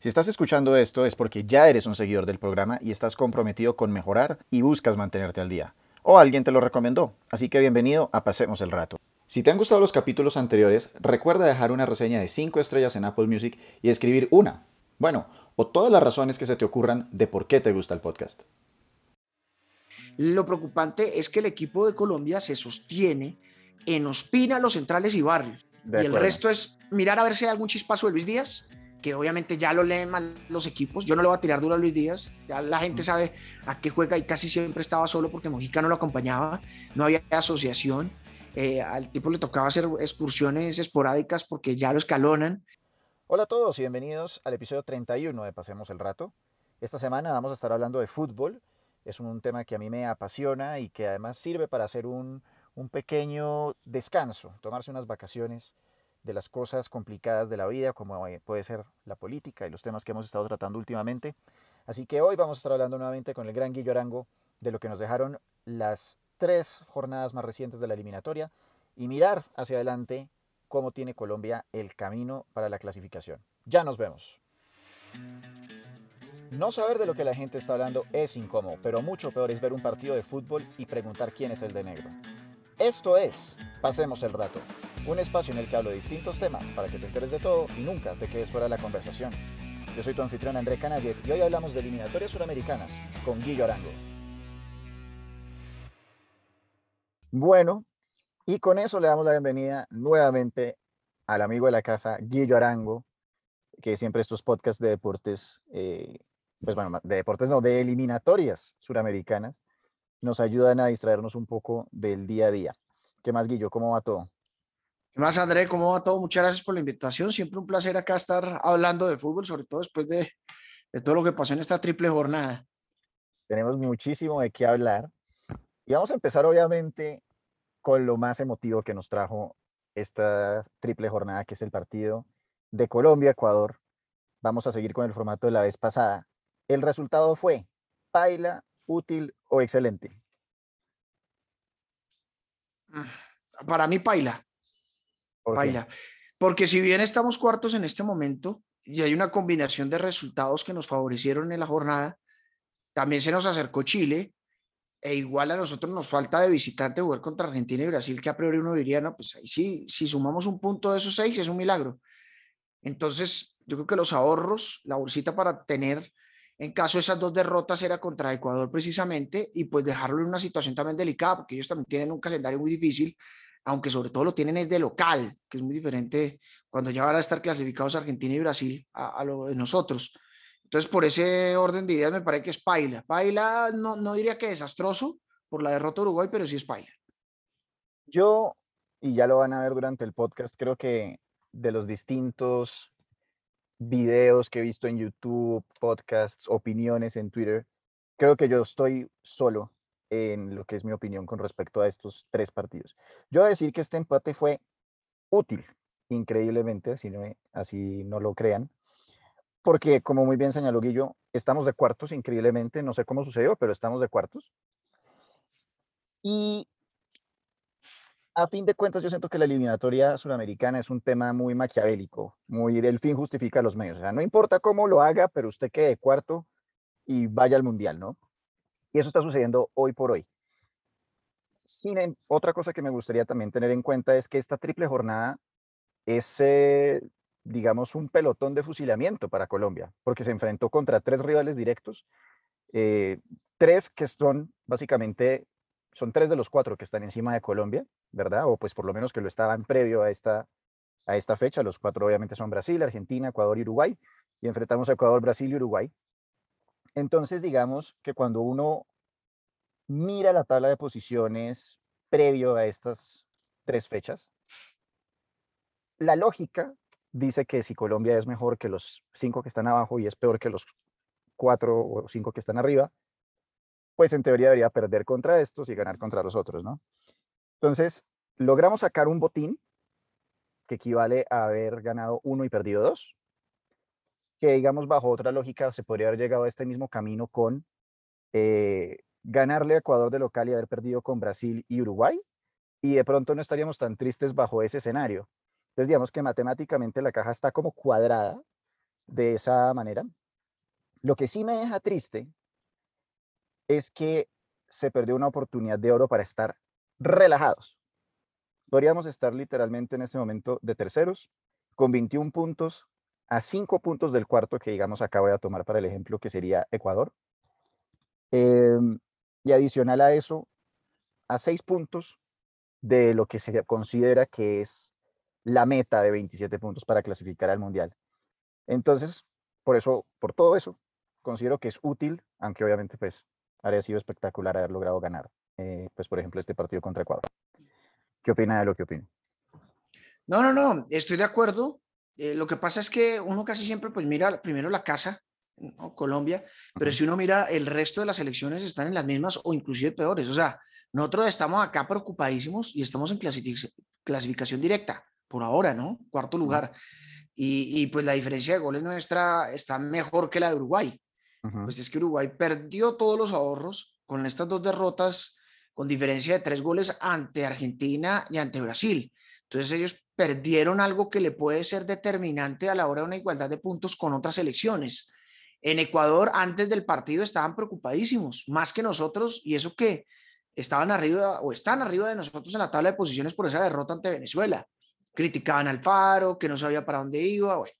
Si estás escuchando esto es porque ya eres un seguidor del programa y estás comprometido con mejorar y buscas mantenerte al día. O alguien te lo recomendó, así que bienvenido a Pasemos el Rato. Si te han gustado los capítulos anteriores, recuerda dejar una reseña de 5 estrellas en Apple Music y escribir una, bueno, o todas las razones que se te ocurran de por qué te gusta el podcast. Lo preocupante es que el equipo de Colombia se sostiene en Ospina, Los Centrales y Barrios. y el resto es mirar a ver si hay algún chispazo de Luis Díaz que obviamente ya lo leen mal los equipos. Yo no le voy a tirar duro a Luis Díaz, ya la gente sabe a qué juega y casi siempre estaba solo porque Mojica no lo acompañaba, no había asociación. Eh, al tipo le tocaba hacer excursiones esporádicas porque ya lo escalonan. Hola a todos y bienvenidos al episodio 31 de Pasemos el Rato. Esta semana vamos a estar hablando de fútbol. Es un tema que a mí me apasiona y que además sirve para hacer un, un pequeño descanso, tomarse unas vacaciones de las cosas complicadas de la vida, como eh, puede ser la política y los temas que hemos estado tratando últimamente. Así que hoy vamos a estar hablando nuevamente con el gran Guillo Arango de lo que nos dejaron las tres jornadas más recientes de la eliminatoria y mirar hacia adelante cómo tiene Colombia el camino para la clasificación. Ya nos vemos. No saber de lo que la gente está hablando es incómodo, pero mucho peor es ver un partido de fútbol y preguntar quién es el de negro. Esto es Pasemos el Rato un espacio en el que hablo de distintos temas para que te enteres de todo y nunca te quedes fuera de la conversación. Yo soy tu anfitrión André Canallet y hoy hablamos de eliminatorias suramericanas con Guillo Arango. Bueno, y con eso le damos la bienvenida nuevamente al amigo de la casa, Guillo Arango, que siempre estos podcasts de deportes, eh, pues bueno, de deportes no, de eliminatorias suramericanas, nos ayudan a distraernos un poco del día a día. ¿Qué más, Guillo? ¿Cómo va todo? ¿Qué más, André? ¿Cómo va todo? Muchas gracias por la invitación. Siempre un placer acá estar hablando de fútbol, sobre todo después de, de todo lo que pasó en esta triple jornada. Tenemos muchísimo de qué hablar. Y vamos a empezar, obviamente, con lo más emotivo que nos trajo esta triple jornada, que es el partido de Colombia-Ecuador. Vamos a seguir con el formato de la vez pasada. El resultado fue paila, útil o excelente. Mm, para mí, paila. Porque si bien estamos cuartos en este momento y hay una combinación de resultados que nos favorecieron en la jornada, también se nos acercó Chile e igual a nosotros nos falta de visitante jugar contra Argentina y Brasil, que a priori uno diría, no, pues ahí sí, si sumamos un punto de esos seis es un milagro. Entonces, yo creo que los ahorros, la bolsita para tener, en caso de esas dos derrotas, era contra Ecuador precisamente, y pues dejarlo en una situación también delicada, porque ellos también tienen un calendario muy difícil, aunque sobre todo lo tienen es de local, que es muy diferente cuando ya van a estar clasificados Argentina y Brasil a, lo de nosotros. Entonces, por ese orden de ideas me parece que es paila. Paila no, no diría que desastroso por la derrota de Uruguay, pero sí es paila. Yo, y ya lo van a ver durante el podcast, creo que de los distintos videos que he visto en YouTube, podcasts, opiniones en Twitter, creo que yo estoy solo en lo que es mi opinión con respecto a estos tres partidos. Yo voy decir que este empate fue útil, increíblemente, si no, así no lo crean, porque como muy bien señaló Guillo, estamos de cuartos, increíblemente, no sé cómo sucedió, pero estamos de cuartos. Y a fin de cuentas, yo siento que la eliminatoria sudamericana es un tema muy maquiavélico, muy del fin justifica los medios. O sea, no importa cómo lo haga, pero usted quede de cuarto y vaya al mundial, ¿no? Y eso está sucediendo hoy por hoy. Otra cosa que me gustaría también tener en cuenta es que esta triple jornada es, eh, digamos, un pelotón de fusilamiento para Colombia, porque se enfrentó contra tres rivales directos, eh, tres que son básicamente, son tres de los cuatro que están encima de Colombia, ¿verdad? O pues por lo menos que lo estaban previo a esta, a esta fecha. Los cuatro obviamente son Brasil, Argentina, Ecuador y Uruguay. Y enfrentamos a Ecuador, Brasil y Uruguay. Entonces, digamos que cuando uno mira la tabla de posiciones previo a estas tres fechas, la lógica dice que si Colombia es mejor que los cinco que están abajo y es peor que los cuatro o cinco que están arriba, pues en teoría debería perder contra estos y ganar contra los otros, ¿no? Entonces, logramos sacar un botín que equivale a haber ganado uno y perdido dos, que digamos bajo otra lógica se podría haber llegado a este mismo camino con eh, ganarle a Ecuador de local y haber perdido con Brasil y Uruguay, y de pronto no estaríamos tan tristes bajo ese escenario. Entonces digamos que matemáticamente la caja está como cuadrada, de esa manera. Lo que sí me deja triste es que se perdió una oportunidad de oro para estar relajados. Podríamos estar literalmente en este momento de terceros, con 21 puntos, a 5 puntos del cuarto que, digamos, acá voy a tomar para el ejemplo, que sería Ecuador. Em, y adicional a eso, a 6 puntos de lo que se considera que es la meta de 27 puntos para clasificar al Mundial. Entonces, por eso, por todo eso, considero que es útil, aunque obviamente pues habría sido espectacular haber logrado ganar, eh, pues por ejemplo, este partido contra Ecuador. ¿Qué opina de lo que opina? No, no, no, estoy de acuerdo. Eh, lo que pasa es que uno casi siempre pues mira primero la casa, Colombia, pero si uno mira el resto de las elecciones están en las mismas o inclusive peores. O sea, nosotros estamos acá preocupadísimos y estamos en clasificación directa, por ahora, ¿no? Cuarto lugar. Y, pues la diferencia de goles nuestra está mejor que la de Uruguay. Pues es que Uruguay perdió todos los ahorros con estas dos derrotas con diferencia de tres goles ante Argentina y ante Brasil. Entonces ellos perdieron algo que le puede ser determinante a la hora de una igualdad de puntos con otras elecciones. En Ecuador, antes del partido, estaban preocupadísimos, más que nosotros, y eso que estaban arriba o están arriba de nosotros en la tabla de posiciones por esa derrota ante Venezuela. Criticaban al Faro, que no sabía para dónde iba. Bueno,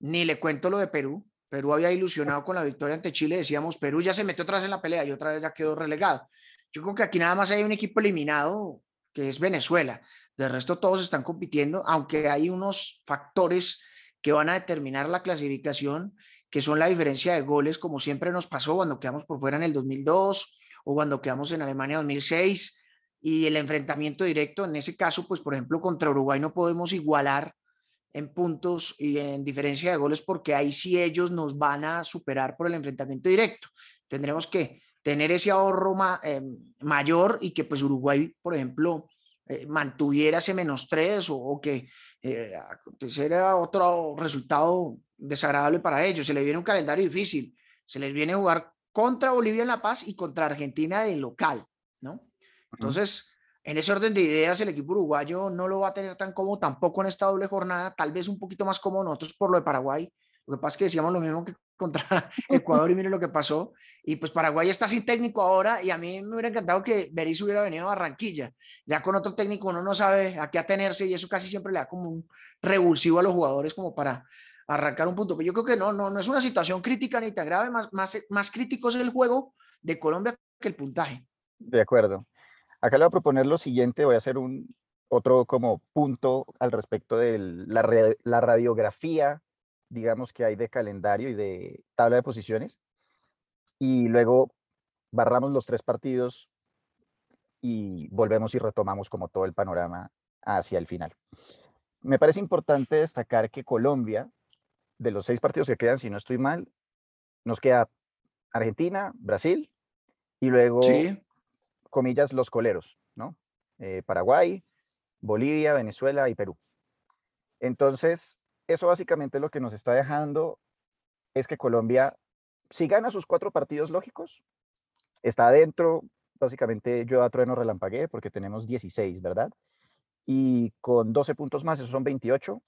ni le cuento lo de Perú. Perú había ilusionado con la victoria ante Chile. Decíamos, Perú ya se metió otra en la pelea y otra vez ya quedó relegado. Yo creo que aquí nada más hay un equipo eliminado, que es Venezuela. De resto, todos están compitiendo, aunque hay unos factores que van a determinar la clasificación, que son la diferencia de goles, como siempre nos pasó cuando quedamos por fuera en el 2002 o cuando quedamos en Alemania 2006 y el enfrentamiento directo, en ese caso, pues por ejemplo, contra Uruguay no podemos igualar en puntos y en diferencia de goles porque ahí sí ellos nos van a superar por el enfrentamiento directo. Tendremos que tener ese ahorro em, mayor y que pues Uruguay, por ejemplo, eh, mantuviera ese menos tres o, que eh, era otro resultado desagradable para ellos. Se les viene un calendario difícil. Se les viene a jugar contra Bolivia en La Paz y contra Argentina de local, ¿no? Entonces, en ese orden de ideas, el equipo uruguayo no lo va a tener tan cómodo tampoco en esta doble jornada, tal vez un poquito más cómodo nosotros por lo de Paraguay. Lo que pasa es que decíamos lo mismo que contra Ecuador y mire lo que pasó. Y pues Paraguay está sin técnico ahora y a mí me hubiera encantado que Berizzo hubiera venido a Barranquilla. Ya con otro técnico uno no sabe a qué atenerse y eso casi siempre le da como un revulsivo a los jugadores como para arrancar un punto. Pero yo creo que no, no, no es una situación crítica ni tan grave, más, más, más crítico es el juego de Colombia que el puntaje. De acuerdo. Acá le voy a proponer lo siguiente, voy a hacer un otro como punto al respecto de la, la radiografía, digamos, que hay de calendario y de tabla de posiciones. Y luego barramos los tres partidos y volvemos y retomamos como todo el panorama hacia el final. Me parece importante destacar que Colombia de los seis partidos que quedan, si no estoy mal, nos queda Argentina, Brasil y luego, comillas, los coleros, ¿no? Eh, Paraguay, Bolivia, Venezuela y Perú. Entonces, eso básicamente lo que nos está dejando es que Colombia, si gana sus cuatro partidos lógicos, está adentro, básicamente yo a trueno relampagué porque tenemos 16, ¿verdad? Y con 12 puntos más, esos son 28.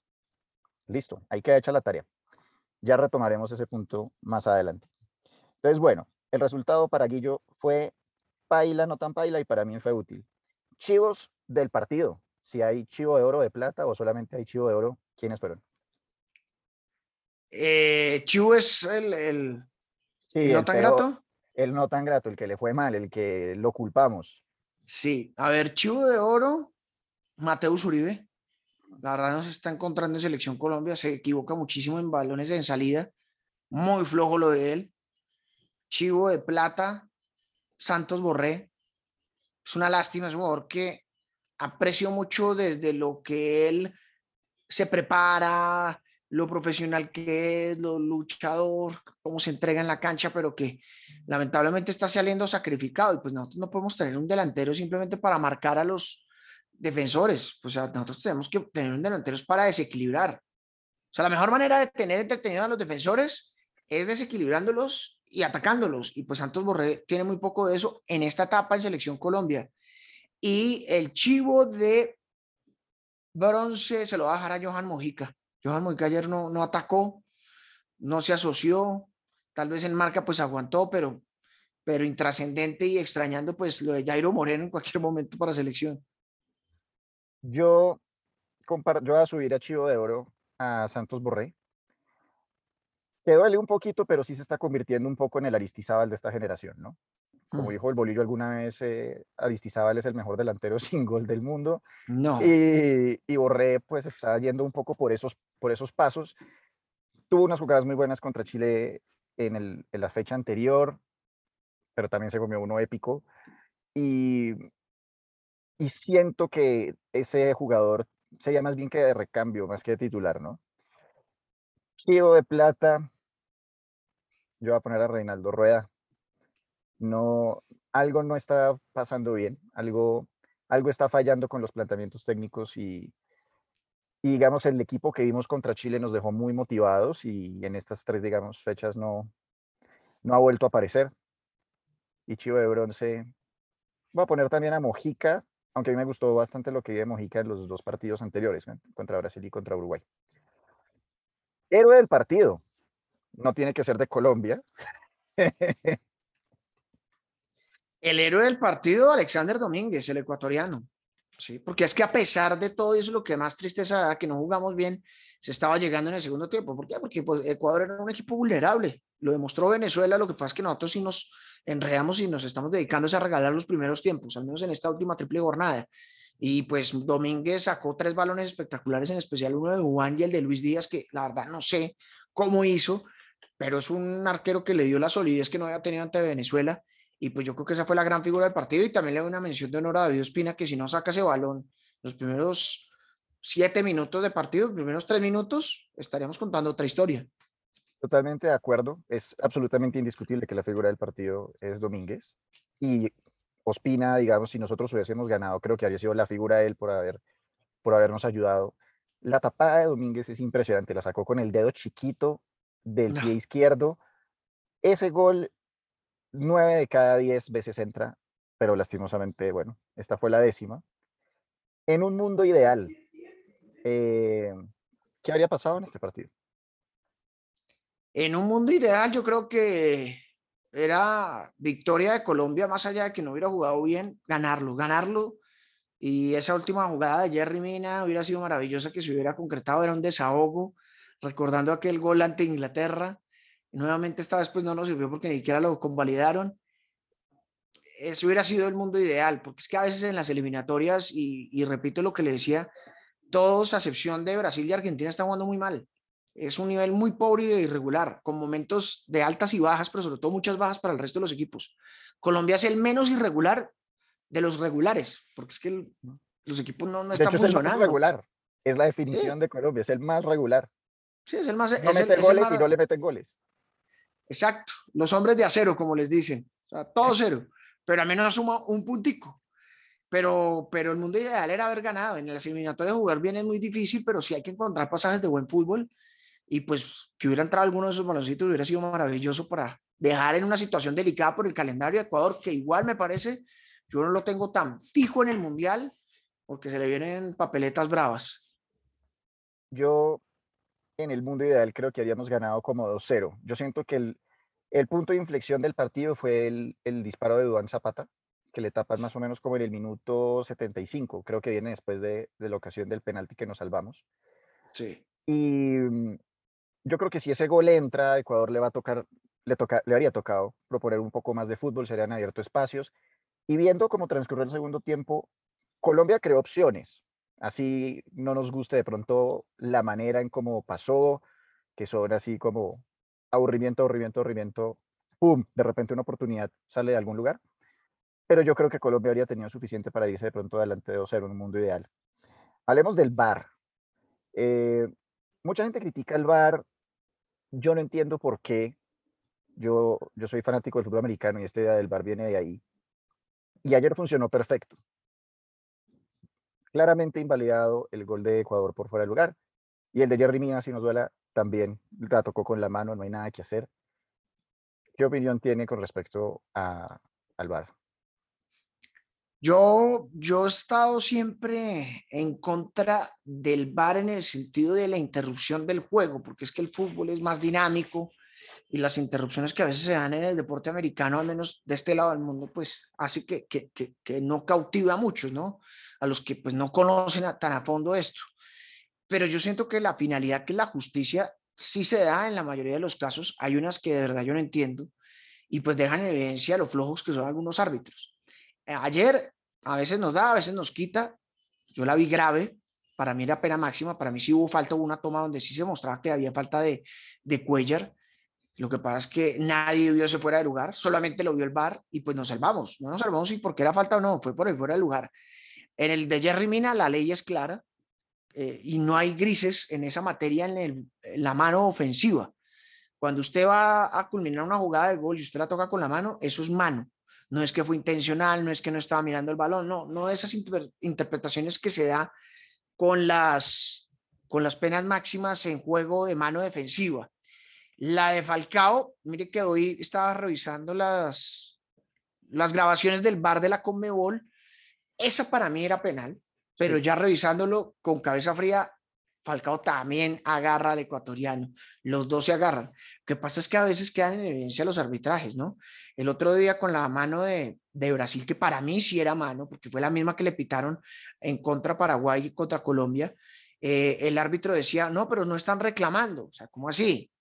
Listo, ahí queda hecha la tarea. Ya retomaremos ese punto más adelante. Entonces, bueno, el resultado para Guillo fue paila, no tan paila, y para mí fue útil. Chivos del partido. Si hay chivo de oro de plata o solamente hay chivo de oro, ¿quiénes fueron? Eh, Chivo es el, el, no tan grato. El no tan grato, el que le fue mal, el que lo culpamos. Sí, a ver, Chivo de oro, Mateus Uribe. La verdad no se está encontrando en Selección Colombia, se equivoca muchísimo en balones en salida, muy flojo lo de él. Chivo de Plata, Santos Borré. Es una lástima, es un jugador que aprecio mucho desde lo que él se prepara, lo profesional que es, lo luchador, cómo se entrega en la cancha, pero que lamentablemente está saliendo sacrificado. Y pues nosotros no podemos tener un delantero simplemente para marcar a los defensores. Pues nosotros tenemos que tener un delantero para desequilibrar. O sea, la mejor manera de tener entretenido a los defensores es desequilibrándolos y atacándolos. Y pues Santos Borré tiene muy poco de eso en esta etapa en Selección Colombia. Y el chivo de bronce se lo va a dejar a Johan Mojica Johan Mojica ayer no, no atacó, no se asoció, tal vez en marca pues aguantó, pero, pero intrascendente y extrañando pues lo de Jairo Moreno en cualquier momento para selección. Yo, yo voy a subir a Chivo de Oro a Santos Borré. Que duele un poquito, pero sí se está convirtiendo un poco en el Aristizábal de esta generación, ¿no? Como mm. dijo el Bolillo alguna vez, eh, Aristizábal es el mejor delantero sin gol del mundo. No. Y, y, Borré pues está yendo un poco por esos, por esos pasos. Tuvo unas jugadas muy buenas contra Chile en, el, en la fecha anterior, pero también se comió uno épico. Y, y siento que ese jugador sería más bien que de recambio, más que de titular, ¿no? Chivo de plata. Yo voy a poner a Reinaldo Rueda. No, algo no está pasando bien, algo, algo está fallando con los planteamientos técnicos y, digamos el equipo que vimos contra Chile nos dejó muy motivados y en estas tres, digamos, fechas no, no ha vuelto a aparecer. Y Chivo de bronce. Voy a poner también a Mojica, aunque a mí me gustó bastante lo que vi Mojica en los dos partidos anteriores, contra Brasil y contra Uruguay. Héroe del partido. No tiene que ser de Colombia. el héroe del partido, Alexander Domínguez, el ecuatoriano. Sí, porque es que a pesar de todo eso, lo que más tristeza da, que no jugamos bien, se estaba llegando en el segundo tiempo. ¿Por qué? Porque pues, Ecuador era un equipo vulnerable. Lo demostró Venezuela, lo que pasa es que nosotros sí nos enredamos y nos estamos dedicando a regalar los primeros tiempos, al menos en esta última triple jornada. Y pues Domínguez sacó tres balones espectaculares, en especial uno de Juan y el de Luis Díaz, que la verdad no sé cómo hizo, pero es un arquero que le dio la solidez que no había tenido ante Venezuela. Y pues yo creo que esa fue la gran figura del partido. Y también le doy una mención de honor a David Espina, que si no saca ese balón los primeros siete minutos de partido, los primeros tres minutos, estaríamos contando otra historia. Totalmente de acuerdo. Es absolutamente indiscutible que la figura del partido es Domínguez. Y Ospina, digamos, si nosotros hubiésemos ganado, creo que habría sido la figura de él por, haber, por habernos ayudado. La tapada de Domínguez es impresionante. La sacó con el dedo chiquito del pie izquierdo. Ese gol, nueve de cada diez veces entra, pero lastimosamente, bueno, esta fue la décima. En un mundo ideal, eh, ¿qué habría pasado en este partido? En un mundo ideal, yo creo que era victoria de Colombia, más allá de que no hubiera jugado bien, ganarlo, ganarlo. Y esa última jugada de Jerry Mina hubiera sido maravillosa que se hubiera concretado, era un desahogo, recordando aquel gol ante Inglaterra. Nuevamente esta vez pues no nos sirvió porque ni siquiera lo convalidaron. Eso hubiera sido el mundo ideal, porque es que a veces en las eliminatorias, y, y repito lo que le decía, todos, a excepción de Brasil y Argentina, están jugando muy mal es un nivel muy pobre y irregular, con momentos de altas y bajas, pero sobre todo muchas bajas para el resto de los equipos. Colombia es el menos irregular de los regulares, porque es que los equipos no, no están funcionando. Es el regular, es la definición de Colombia, es el más regular. Sí, es el más. No mete goles y no le meten goles. Exacto, los hombres de acero, como les dicen, o sea, todo cero, pero al menos suma un puntico. Pero, pero el mundo ideal era haber ganado. En las eliminatorias jugar bien es muy difícil, pero sí hay que encontrar pasajes de buen fútbol y pues que hubiera entrado alguno de esos baloncitos hubiera sido maravilloso para dejar en una situación delicada por el calendario de Ecuador, que igual me parece, yo no lo tengo tan fijo en el Mundial porque se le vienen papeletas bravas. Yo en el mundo ideal creo que habíamos ganado como 2-0. Yo siento que el, el, punto de inflexión del partido fue el, el disparo de Duan Zapata, que le tapan más o menos como en el minuto 75, creo que viene después de, de la ocasión del penalti que nos salvamos. Sí. Y mm, yo creo que si ese gol entra, Ecuador le va a tocar, le, toca, le habría tocado proponer un poco más de fútbol, se habrían abierto espacios. Y viendo cómo transcurrió el segundo tiempo, Colombia creó opciones. Así no nos guste de pronto la manera en cómo pasó, que son así como aburrimiento, aburrimiento, aburrimiento, ¡pum! De repente una oportunidad sale de algún lugar. Pero yo creo que Colombia habría tenido suficiente para irse de pronto adelante de 2-0 en un mundo ideal. Hablemos del VAR. Eh, mucha gente critica el VAR yo no entiendo por qué. Yo, yo soy fanático del fútbol americano y esta idea del bar viene de ahí. Y ayer funcionó perfecto. Claramente invalidado el gol de Ecuador por fuera de lugar. Y el de Jerry Mina, si nos duela, también la tocó con la mano, no hay nada que hacer. ¿Qué opinión tiene con respecto a, al VAR? Yo, yo he estado siempre en contra del VAR en el sentido de la interrupción del juego, porque es que el fútbol es más dinámico y las interrupciones que a veces se dan en el deporte americano, al menos de este lado del mundo, pues hace que, que, que, no cautiva a muchos, ¿no? A los que pues no conocen tan a fondo esto. Pero yo siento que la finalidad que es la justicia sí se da en la mayoría de los casos. Hay unas que de verdad yo no entiendo y pues dejan en evidencia lo flojos que son algunos árbitros. Eh, ayer a veces nos da, a veces nos quita. Yo la vi grave, para mí era pena máxima, para mí sí hubo falta, hubo una toma donde sí se mostraba que había falta de, de Cuellar. Lo que pasa es que nadie vio ese fuera de lugar, solamente lo vio el bar y pues nos salvamos. No nos salvamos y porque era falta o no, fue por el fuera de lugar. En el de Jerry Mina la ley es clara eh, y no hay grises en esa materia en, en la mano ofensiva. Cuando usted va a culminar una jugada de gol y usted la toca con la mano, eso es mano no es que fue intencional, no es que no estaba mirando el balón, no, no esas interpretaciones que se da con las, con las penas máximas en juego de mano defensiva. La de Falcao, mire que hoy estaba revisando las, las grabaciones del bar de la Conmebol, esa para mí era penal, pero ya revisándolo con cabeza fría, Falcao también agarra al ecuatoriano. Los dos se agarran. Lo que pasa es que a veces quedan en evidencia los arbitrajes, ¿no? El otro día con la mano de, Brasil, que para mí sí era mano, porque fue la misma que le pitaron en contra Paraguay y contra Colombia, eh, el árbitro decía, no, pero no están reclamando. O sea, ¿cómo así?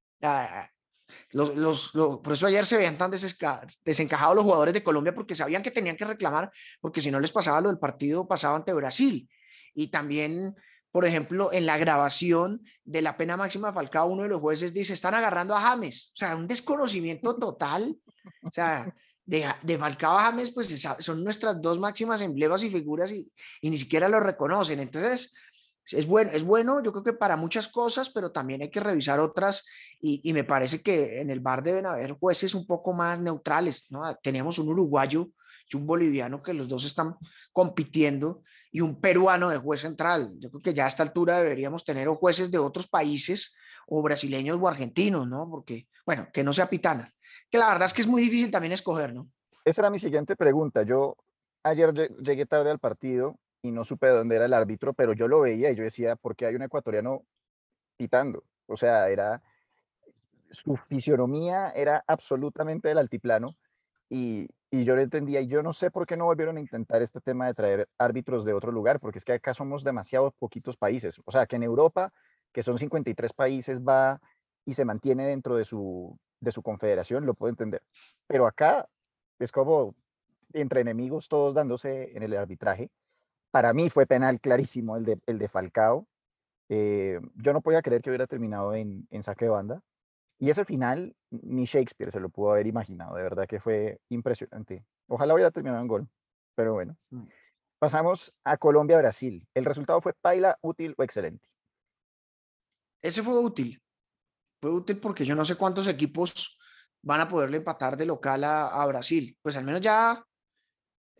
Los, por eso ayer se veían tan desencajados los jugadores de Colombia porque sabían que tenían que reclamar, porque si no les pasaba lo del partido pasado ante Brasil. Y también por ejemplo, en la grabación de la pena máxima de Falcao, uno de los jueces dice, están agarrando a James. O sea, un desconocimiento total. O sea, de, de Falcao a James, pues son nuestras dos máximas emblemas y figuras y, y ni siquiera lo reconocen. Entonces, es bueno, es bueno, yo creo que para muchas cosas, pero también hay que revisar otras y, y, me parece que en el bar deben haber jueces un poco más neutrales, ¿no? Tenemos un uruguayo y un boliviano que los dos están compitiendo y un peruano de juez central. Yo creo que ya a esta altura deberíamos tener jueces de otros países o brasileños o argentinos, ¿no? Porque, bueno, que no sea pitana. Que la verdad es que es muy difícil también escoger, ¿no? Esa era mi siguiente pregunta. Yo ayer llegué tarde al partido y no supe dónde era el árbitro, pero yo lo veía y yo decía, ¿por qué hay un ecuatoriano pitando? O sea, era su fisionomía era absolutamente del altiplano y, y yo lo entendía y yo no sé por qué no volvieron a intentar este tema de traer árbitros de otro lugar, porque es que acá somos demasiados poquitos países. O sea, que en Europa, que son 53 países, va y se mantiene dentro de su, de su confederación, lo puedo entender. Pero acá es como entre enemigos todos dándose en el arbitraje. Para mí fue penal clarísimo el de, el de Falcao. Eh, yo no podía creer que hubiera terminado en, en saque de banda. Y ese final, ni Shakespeare se lo pudo haber imaginado, de verdad que fue impresionante. Ojalá hubiera terminado en gol, pero bueno. Mm. Pasamos a Colombia-Brasil. ¿El resultado fue paila, útil o excelente? Ese fue útil. Fue útil porque yo no sé cuántos equipos van a poderle empatar de local a, a Brasil. Pues al menos ya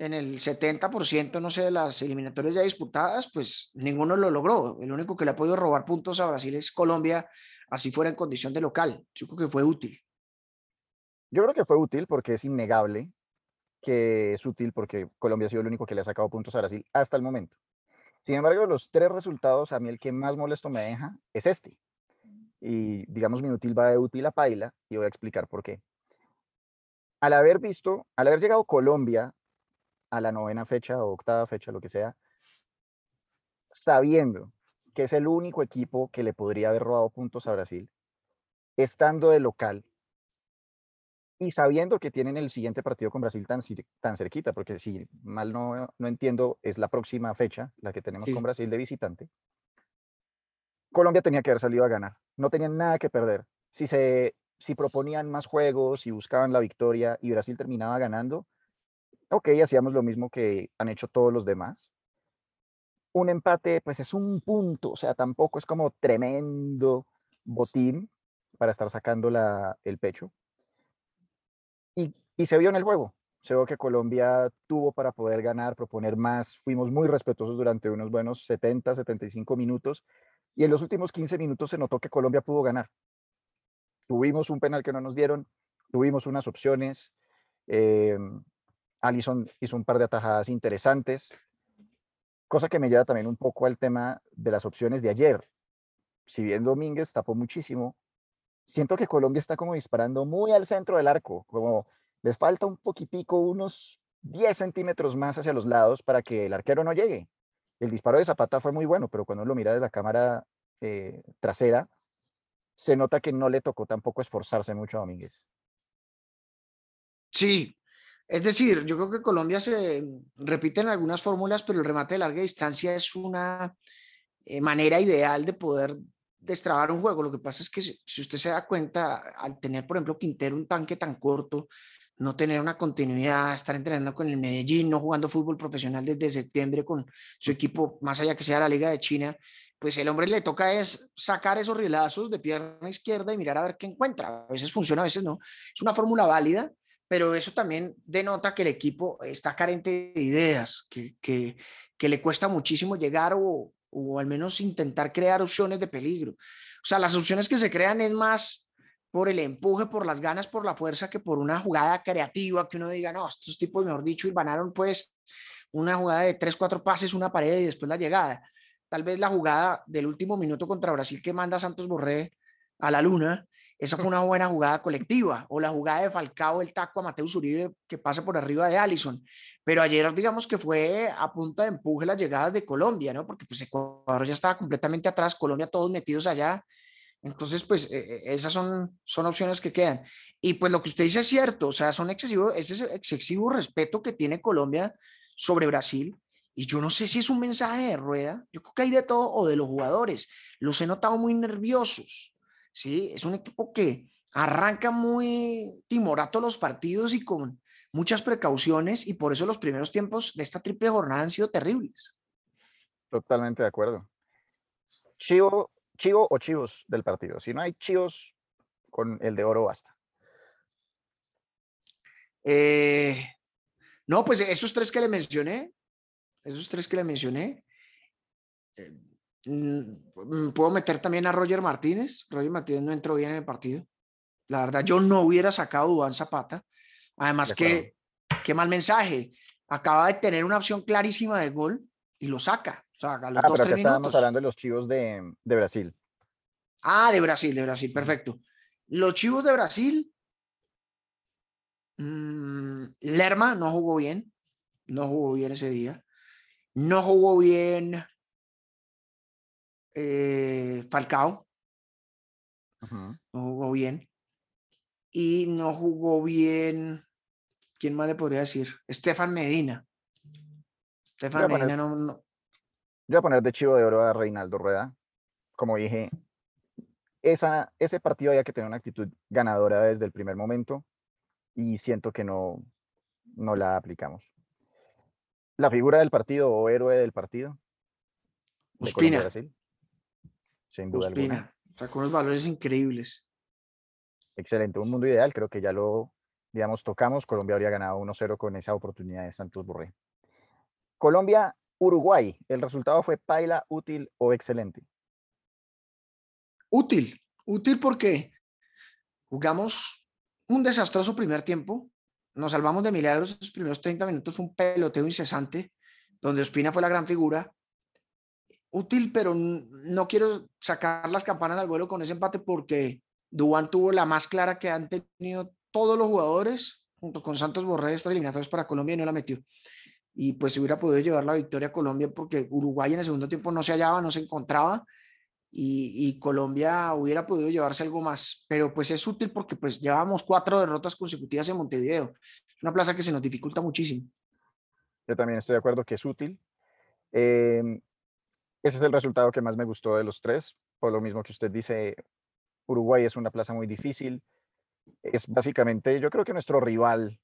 en el 70%, no sé, de las eliminatorias ya disputadas, pues ninguno lo logró. El único que le ha podido robar puntos a Brasil es Colombia así fuera en condición de local. Yo creo que fue útil. Yo creo que fue útil porque es innegable que es útil porque Colombia ha sido el único que le ha sacado puntos a Brasil hasta el momento. Sin embargo, los tres resultados, a mí el que más molesto me deja es este. Y digamos, mi útil va de útil a paila y voy a explicar por qué. Al haber visto, al haber llegado Colombia a la novena fecha o octava fecha, lo que sea, sabiendo que es el único equipo que le podría haber robado puntos a Brasil, estando de local y sabiendo que tienen el siguiente partido con Brasil tan, tan cerquita, porque si mal no, no entiendo, es la próxima fecha, la que tenemos con Brasil de visitante, Colombia tenía que haber salido a ganar, no tenían nada que perder. Si, se, si proponían más juegos, si buscaban la victoria y Brasil terminaba ganando, ok, hacíamos lo mismo que han hecho todos los demás, un empate, pues es un punto, o sea, tampoco es como tremendo botín para estar sacando la, el pecho. Y, y, se vio en el juego, se vio que Colombia tuvo para poder ganar, proponer más, fuimos muy respetuosos durante unos buenos 70, 75 minutos, y en los últimos 15 minutos se notó que Colombia pudo ganar. Tuvimos un penal que no nos dieron, tuvimos unas opciones, eh, Allison hizo un par de atajadas interesantes, cosa que me lleva también un poco al tema de las opciones de ayer. Si bien Domínguez tapó muchísimo, siento que Colombia está como disparando muy al centro del arco, como les falta un poquitico, unos 10 centímetros más hacia los lados para que el arquero no llegue. El disparo de Zapata fue muy bueno, pero cuando lo mira desde la cámara eh, trasera, se nota que no le tocó tampoco esforzarse mucho a Domínguez. Sí, es decir, yo creo que Colombia se repite en algunas fórmulas, pero el remate de larga distancia es una eh, manera ideal de poder destrabar un juego. Lo que pasa es que si usted se da cuenta, al tener, por ejemplo, Quintero un tanque tan corto, no tener una continuidad, estar entrenando con el Medellín, no jugando fútbol profesional desde septiembre con su equipo, más allá que sea la Liga de China, pues el hombre le toca es sacar esos rielazos de pierna izquierda y mirar a ver qué encuentra. A veces funciona, a veces no. Es una fórmula válida, pero eso también denota que el equipo está carente de ideas, que, que, le cuesta muchísimo llegar o, o al menos intentar crear opciones de peligro. O sea, las opciones que se crean es más por el empuje, por las ganas, por la fuerza, que por una jugada creativa que uno diga, no, estos tipos, mejor dicho, y ganaron pues una jugada de tres, cuatro pases, una pared y después la llegada. Tal vez la jugada del último minuto contra Brasil que manda Santos Borré a la luna, esa fue una buena jugada colectiva, o la jugada de Falcao, el taco a Mateus Uribe que pasa por arriba de Allison. Pero ayer, digamos que fue a punta de empuje las llegadas de Colombia, ¿no? Porque pues Ecuador ya estaba completamente atrás, Colombia todos metidos allá, entonces, pues e, e, esas son, son opciones que quedan. Y pues lo que usted dice es cierto, o sea, son excesivos, ese excesivo respeto que tiene Colombia sobre Brasil. Y yo no sé si es un mensaje de rueda, yo creo que hay de todo, o de los jugadores. Los he notado muy nerviosos, ¿sí? Es un equipo que arranca muy timorato los partidos y con muchas precauciones, y por eso los primeros tiempos de esta triple jornada han sido terribles. Totalmente de acuerdo. Chivo chivo o chivos del partido. Si no hay chivos, con el de oro basta. Eh, no, pues esos tres que le mencioné, esos tres que le mencioné, eh, puedo meter también a Roger Martínez. Roger Martínez no entró bien en el partido. La verdad, yo no hubiera sacado a Dubán Zapata. Además, que, qué mal mensaje. Acaba de tener una opción clarísima de gol y lo saca. O sea, a los ah, dos, pero estábamos hablando de los chivos de, de, Brasil. Ah, de Brasil, de Brasil, perfecto. Los chivos de Brasil, mmm, Lerma no jugó bien, no jugó bien ese día. No jugó bien eh, Falcao, no jugó bien. Y no jugó bien, ¿quién más le podría decir? Estefan Medina. Estefan Medina no yo voy a poner de chivo de oro a Reinaldo Rueda. Como dije, esa, ese partido había que tener una actitud ganadora desde el primer momento y siento que no, no la aplicamos. La figura del partido o héroe del partido. Sin duda Ospina. O sea, con unos valores increíbles. Excelente, un mundo ideal. Creo que ya lo, digamos, tocamos. Colombia habría ganado 1-0 con esa oportunidad de Santos Borré. Colombia Uruguay, ¿el resultado fue paila, útil o excelente? Útil, útil porque jugamos un desastroso primer tiempo, nos salvamos de milagros, los primeros 30 minutos fue un peloteo incesante, donde Ospina fue la gran figura. Útil, pero no quiero sacar las campanas al vuelo con ese empate porque Dubán tuvo la más clara que han tenido todos los jugadores, junto con Santos Borré, estas eliminatorias para Colombia y no la metió y pues se hubiera podido llevar la victoria a Colombia porque Uruguay en el segundo tiempo no se hallaba, no se encontraba y, Colombia hubiera podido llevarse algo más, pero pues es útil porque pues llevamos cuatro derrotas consecutivas en Montevideo, es una plaza que se nos dificulta muchísimo. Yo también estoy de acuerdo que es útil. Em, ese es el resultado que más me gustó de los tres, por lo mismo que usted dice, Uruguay es una plaza muy difícil, es básicamente yo creo que nuestro rival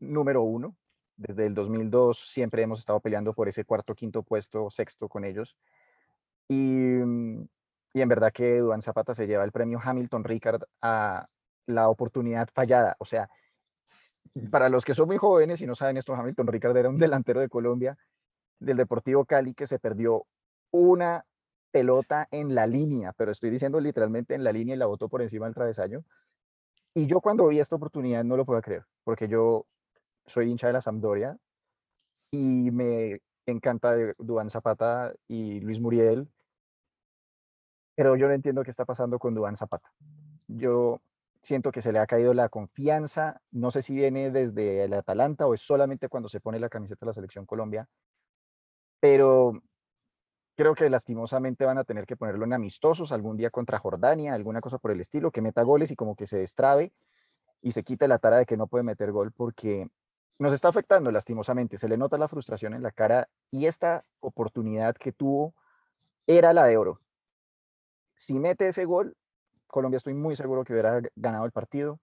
número uno desde el 2002 siempre hemos estado peleando por ese cuarto, quinto puesto, sexto con ellos. Y, mm, y en verdad que Duan Zapata se lleva el premio Hamilton Ricard a la oportunidad fallada. O sea, para los que son muy jóvenes y no saben esto, Hamilton Ricard era un delantero de Colombia, del Deportivo Cali, que se perdió una pelota en la línea, pero estoy diciendo literalmente en la línea y la botó por encima del travesaño. Y yo cuando vi esta oportunidad no lo puedo creer, porque yo soy hincha de la Sampdoria y me encanta Duan Zapata y Luis Muriel, pero yo no entiendo qué está pasando con Duan Zapata. Yo siento que se le ha caído la confianza, no sé si viene desde el Atalanta o es solamente cuando se pone la camiseta de la selección Colombia, pero creo que lastimosamente van a tener que ponerlo en amistosos algún día contra Jordania, alguna cosa por el estilo, que meta goles y como que se destrabe y se quite la tara de que no puede meter gol porque nos está afectando lastimosamente, se le nota la frustración en la cara y esta oportunidad que tuvo era la de oro. Si mete ese gol, Colombia estoy muy seguro que hubiera ganado el partido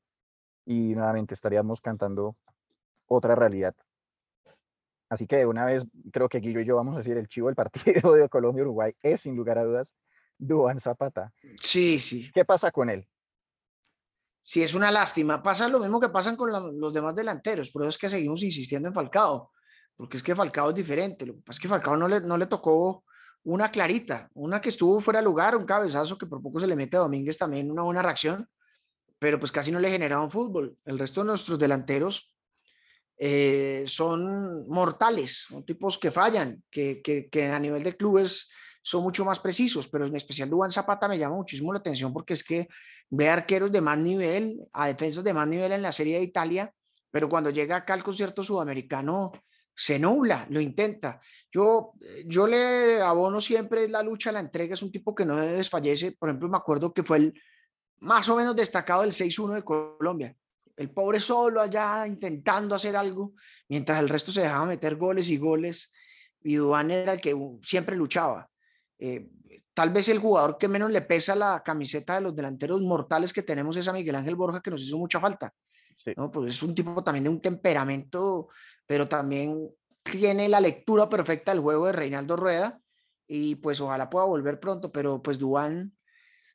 y nuevamente estaríamos cantando otra realidad. Así que de una vez creo que Guillo y yo vamos a decir el chivo del partido de Colombia-Uruguay es sin lugar a dudas Duan Zapata. Sí, sí. ¿Qué pasa con él? Sí, es una lástima. Pasa lo mismo que pasan con los demás delanteros, por eso es que seguimos insistiendo en Falcao, porque es que Falcao es diferente. Lo que pasa es que Falcao no le, no le tocó una clarita, una que estuvo fuera de lugar, un cabezazo que por poco se le mete a Domínguez también, una buena reacción, pero pues casi no le generaron fútbol. El resto de nuestros delanteros eh, son mortales, son tipos que fallan, que, que, a nivel de clubes son mucho más precisos, pero en especial Duván Zapata me llama muchísimo la atención porque es que ve arqueros de más nivel, a defensas de más nivel en la Serie de Italia, pero cuando llega acá al concierto sudamericano se nubla, lo intenta. Yo, eh, yo le abono siempre la lucha, la entrega, es un tipo que no desfallece. Por ejemplo, me acuerdo que fue el más o menos destacado del 6-1 de Colombia. El pobre solo allá intentando hacer algo, mientras el resto se dejaba meter goles y goles. Y Duan era el que siempre luchaba. Eh, tal vez el jugador que menos le pesa la camiseta de los delanteros mortales que tenemos es a Miguel Ángel Borja, que nos hizo mucha falta. ¿no? Pues es un tipo también de un temperamento pero también tiene la lectura perfecta del juego de Reinaldo Rueda y pues ojalá pueda volver pronto, pero pues Dubán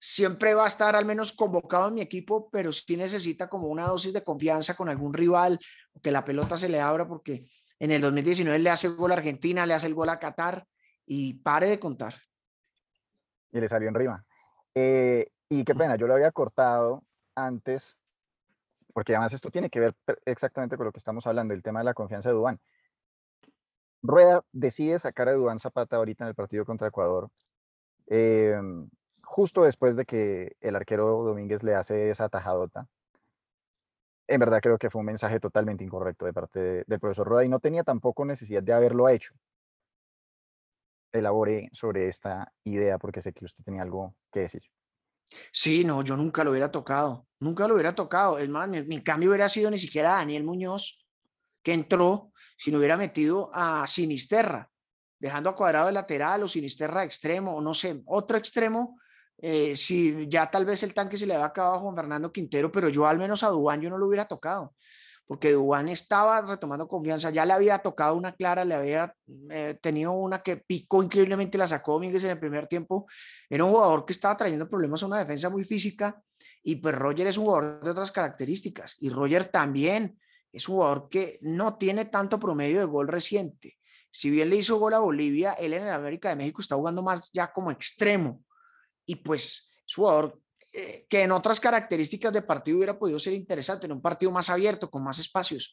siempre va a estar al menos convocado en mi equipo, pero sí necesita como una dosis de confianza con algún rival, que la pelota se le abra, porque en el 2019 le hace el gol a Argentina, le hace el gol a Qatar y pare de contar. Y le salió en rima. Eh, y qué pena, yo lo había cortado antes porque además esto tiene que ver exactamente con lo que estamos hablando, el tema de la confianza de Dubán. Rueda decide sacar a Dubán Zapata ahorita en el partido contra Ecuador, em, justo después de que el arquero Domínguez le hace esa tajadota. En verdad creo que fue un mensaje totalmente incorrecto de parte del profesor Rueda y no tenía tampoco necesidad de haberlo hecho. Elabore sobre esta idea porque sé que usted tenía algo que decir. Sí, no, yo nunca lo hubiera tocado, nunca lo hubiera tocado. Es más, mi, cambio hubiera sido ni siquiera Daniel Muñoz, que entró, si no hubiera metido a Sinisterra, dejando a cuadrado de lateral o Sinisterra extremo, o no sé, otro extremo. Eh, si ya tal vez el tanque se le había acabado a Juan Fernando Quintero, pero yo al menos a Dubán yo no lo hubiera tocado porque Dubán estaba retomando confianza, ya le había tocado una clara, le había eh, tenido una que picó increíblemente, la sacó Domínguez en el primer tiempo, era un jugador que estaba trayendo problemas a una defensa muy física y pues Roger es un jugador de otras características y Roger también es un jugador que no tiene tanto promedio de gol reciente. Si bien le hizo gol a Bolivia, él en el América de México está jugando más ya como extremo y pues es jugador eh, que en otras características de partido hubiera podido ser interesante, en un partido más abierto, con más espacios.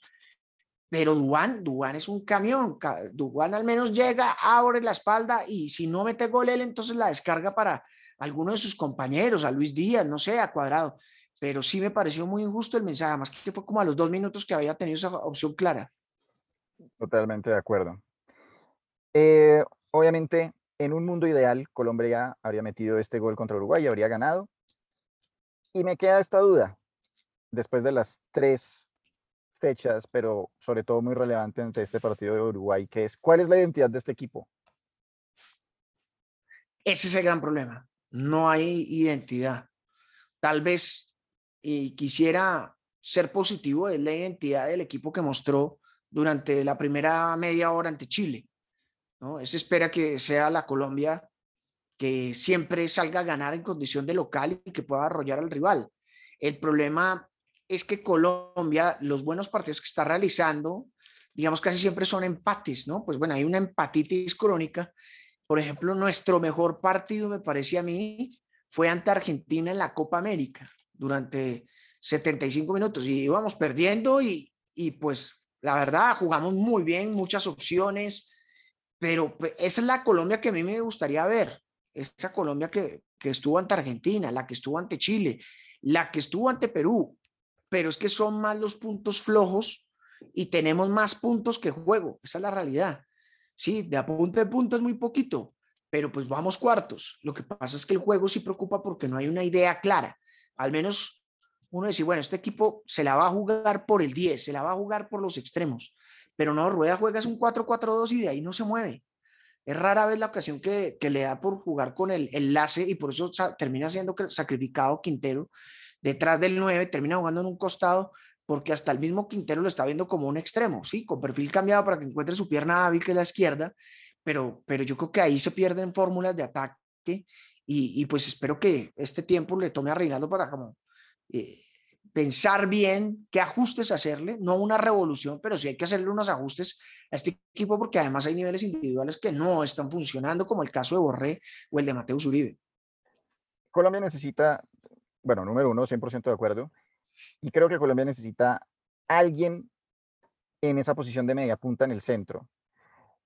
Pero Duan, Duan es un camión. Duan al menos llega, abre la espalda y si no mete gol él, entonces la descarga para alguno de sus compañeros, a Luis Díaz, no sé, a Cuadrado. Pero sí me pareció muy injusto el mensaje, más que fue como a los dos minutos que había tenido esa opción clara. Totalmente de acuerdo. Eh, obviamente, en un mundo ideal, Colombia habría metido este gol contra Uruguay y habría ganado. Y me queda esta duda, después de las tres fechas, pero sobre todo muy relevante ante este partido de Uruguay, que es, ¿cuál es la identidad de este equipo? Ese es el gran problema. No hay identidad. Tal vez, y quisiera ser positivo, es la identidad del equipo que mostró durante la primera media hora ante Chile. ¿No? Es espera que sea la Colombia que siempre salga a ganar en condición de local y que pueda arrollar al rival. El problema es que Colombia, los buenos partidos que está realizando, digamos casi siempre son empates, ¿no? Pues bueno, hay una empatitis crónica. Por ejemplo, nuestro mejor partido, me parece a mí, fue ante Argentina en la Copa América durante 75 minutos y íbamos perdiendo y, y pues La verdad, jugamos muy bien, muchas opciones, pero pues, esa es la Colombia que a mí me gustaría ver. Esa Colombia que, que estuvo ante Argentina, la que estuvo ante Chile, la que estuvo ante Perú. Pero es que son más los puntos flojos y tenemos más puntos que juego. Esa es la realidad. Sí, de a punto de punto es muy poquito, pero pues vamos cuartos. Lo que pasa es que el juego sí preocupa porque no hay una idea clara. Al menos uno dice, bueno, este equipo se la va a jugar por el 10, se la va a jugar por los extremos, pero no, Rueda juega es un 4-4-2 y de ahí no se mueve. Es rara vez la ocasión que, le da por jugar con el enlace y por eso termina siendo sacrificado Quintero. Detrás del 9 termina jugando en un costado porque hasta el mismo Quintero lo está viendo como un extremo, ¿sí? Con perfil cambiado para que encuentre su pierna hábil, que es la izquierda, pero, pero yo creo que ahí se pierden fórmulas de ataque y, pues espero que este tiempo le tome a Reinaldo para como eh, pensar bien qué ajustes hacerle, no una revolución, pero sí hay que hacerle unos ajustes a este equipo porque además hay niveles individuales que no están funcionando, como el caso de Borré o el de Mateo Uribe. Colombia necesita, bueno, número uno, 100% de acuerdo, y creo que Colombia necesita alguien en esa posición de media punta en el centro.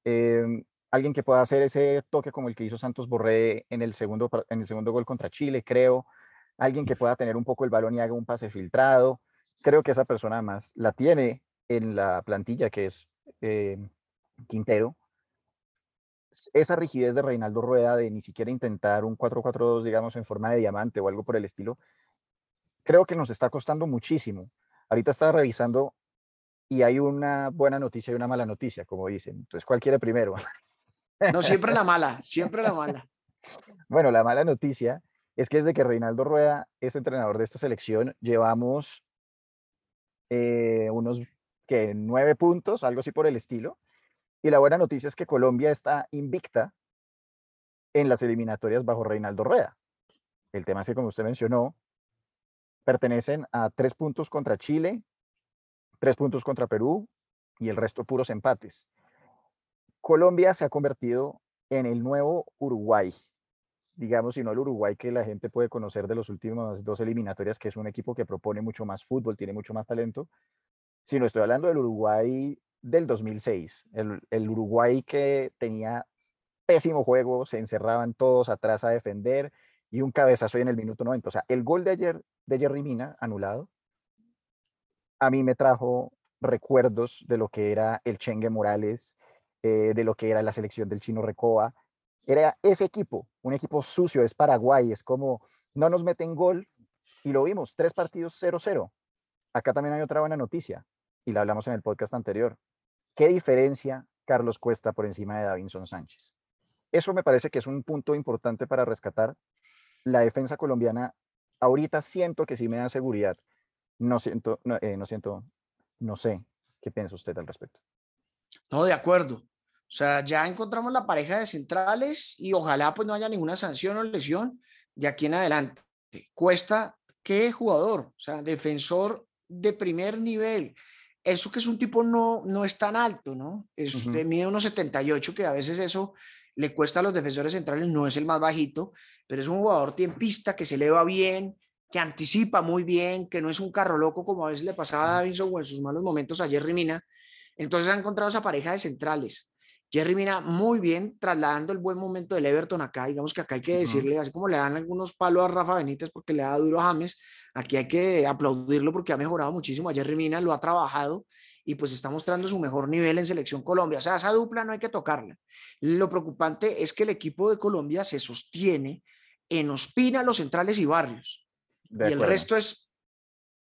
Em, alguien que pueda hacer ese toque como el que hizo Santos Borré en el segundo, en el segundo gol contra Chile, creo. Alguien que pueda tener un poco el balón y haga un pase filtrado. Creo que esa persona más la tiene en la plantilla, que es em, Quintero. Esa rigidez de Reinaldo Rueda de ni siquiera intentar un 4-4-2, digamos, en forma de diamante o algo por el estilo, creo que nos está costando muchísimo. Ahorita estaba revisando y hay una buena noticia y una mala noticia, como dicen. Entonces, ¿cuál quiere primero? No, siempre la mala, siempre la mala. Bueno, la mala noticia es que desde que Reinaldo Rueda es entrenador de esta selección, llevamos eh, unos que nueve puntos, algo así por el estilo. Y la buena noticia es que Colombia está invicta en las eliminatorias bajo Reinaldo Rueda. El tema es que, como usted mencionó, pertenecen a tres puntos contra Chile, tres puntos contra Perú y el resto puros empates. Colombia se ha convertido en el nuevo Uruguay, digamos, si no el Uruguay que la gente puede conocer de los últimos dos eliminatorias, que es un equipo que propone mucho más fútbol, tiene mucho más talento, sino estoy hablando del Uruguay del 2006, el, el Uruguay que tenía pésimo juego, se encerraban todos atrás a defender y un cabezazo en el minuto 90. O sea, el gol de ayer de Jerry Mina, anulado, a mí me trajo recuerdos de lo que era el Chengue Morales, eh, de lo que era la selección del chino Recoba. Era ese equipo, un equipo sucio, es Paraguay, es como no nos meten gol y lo vimos, tres partidos 0-0. Acá también hay otra buena noticia y la hablamos en el podcast anterior. ¿Qué diferencia Carlos Cuesta por encima de Davinson Sánchez? Eso me parece que es un punto importante para rescatar. La defensa colombiana ahorita siento que sí me da seguridad. No siento, no, eh, no siento, no sé qué piensa usted al respecto. No, de acuerdo. O sea, ya encontramos la pareja de centrales y ojalá pues no haya ninguna sanción o lesión de aquí en adelante. Cuesta, ¿qué jugador? O sea, defensor de primer nivel. Eso que es un tipo no, no es tan alto, ¿no? Es de mide unos 78, que a veces eso le cuesta a los defensores centrales, no es el más bajito, pero es un jugador tiempista que se eleva bien, que anticipa muy bien, que no es un carro loco como a veces le pasaba a Davinson o en sus malos momentos a Jerry Mina. Entonces ha encontrado esa pareja de centrales. Jerry Mina muy bien trasladando el buen momento del Everton acá. Digamos que acá hay que decirle, así como le dan algunos palos a Rafa Benítez porque le da duro a James, aquí hay que aplaudirlo porque ha mejorado muchísimo. A Jerry Mina lo ha trabajado y pues está mostrando su mejor nivel en selección Colombia. O sea, esa dupla no hay que tocarla. Lo preocupante es que el equipo de Colombia se sostiene en Ospina, los centrales y barrios. y el resto es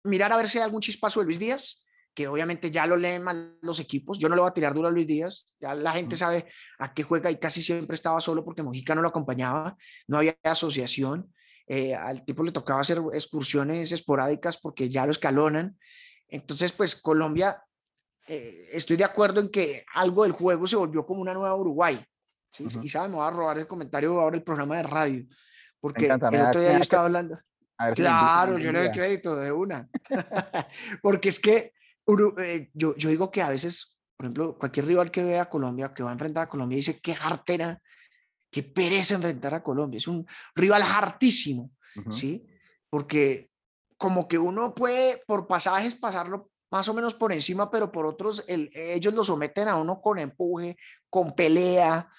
mirar a ver si hay algún chispazo de Luis Díaz, que obviamente ya lo leen mal los equipos. Yo no le voy a tirar duro a Luis Díaz. Ya la gente sabe a qué juega y casi siempre estaba solo porque Mojica no lo acompañaba. No había asociación. Eh, al tipo le tocaba hacer excursiones esporádicas porque ya lo escalonan. Entonces, pues Colombia eh, estoy de acuerdo en que algo del juego se volvió como una nueva Uruguay. ¿sí? Quizá me voy a robar el comentario ahora el programa de radio, porque el otro día yo estaba hablando. Claro, yo le doy crédito de una. porque es que eh, yo, yo digo que a veces, por ejemplo, cualquier rival que vea a Colombia, que va a enfrentar a Colombia, dice qué jartera, qué pereza enfrentar a Colombia. Es un rival hartísimo, ¿sí? Porque como que uno puede por pasajes pasarlo más o menos por encima, pero por otros, ellos lo someten a uno con empuje, con pelea.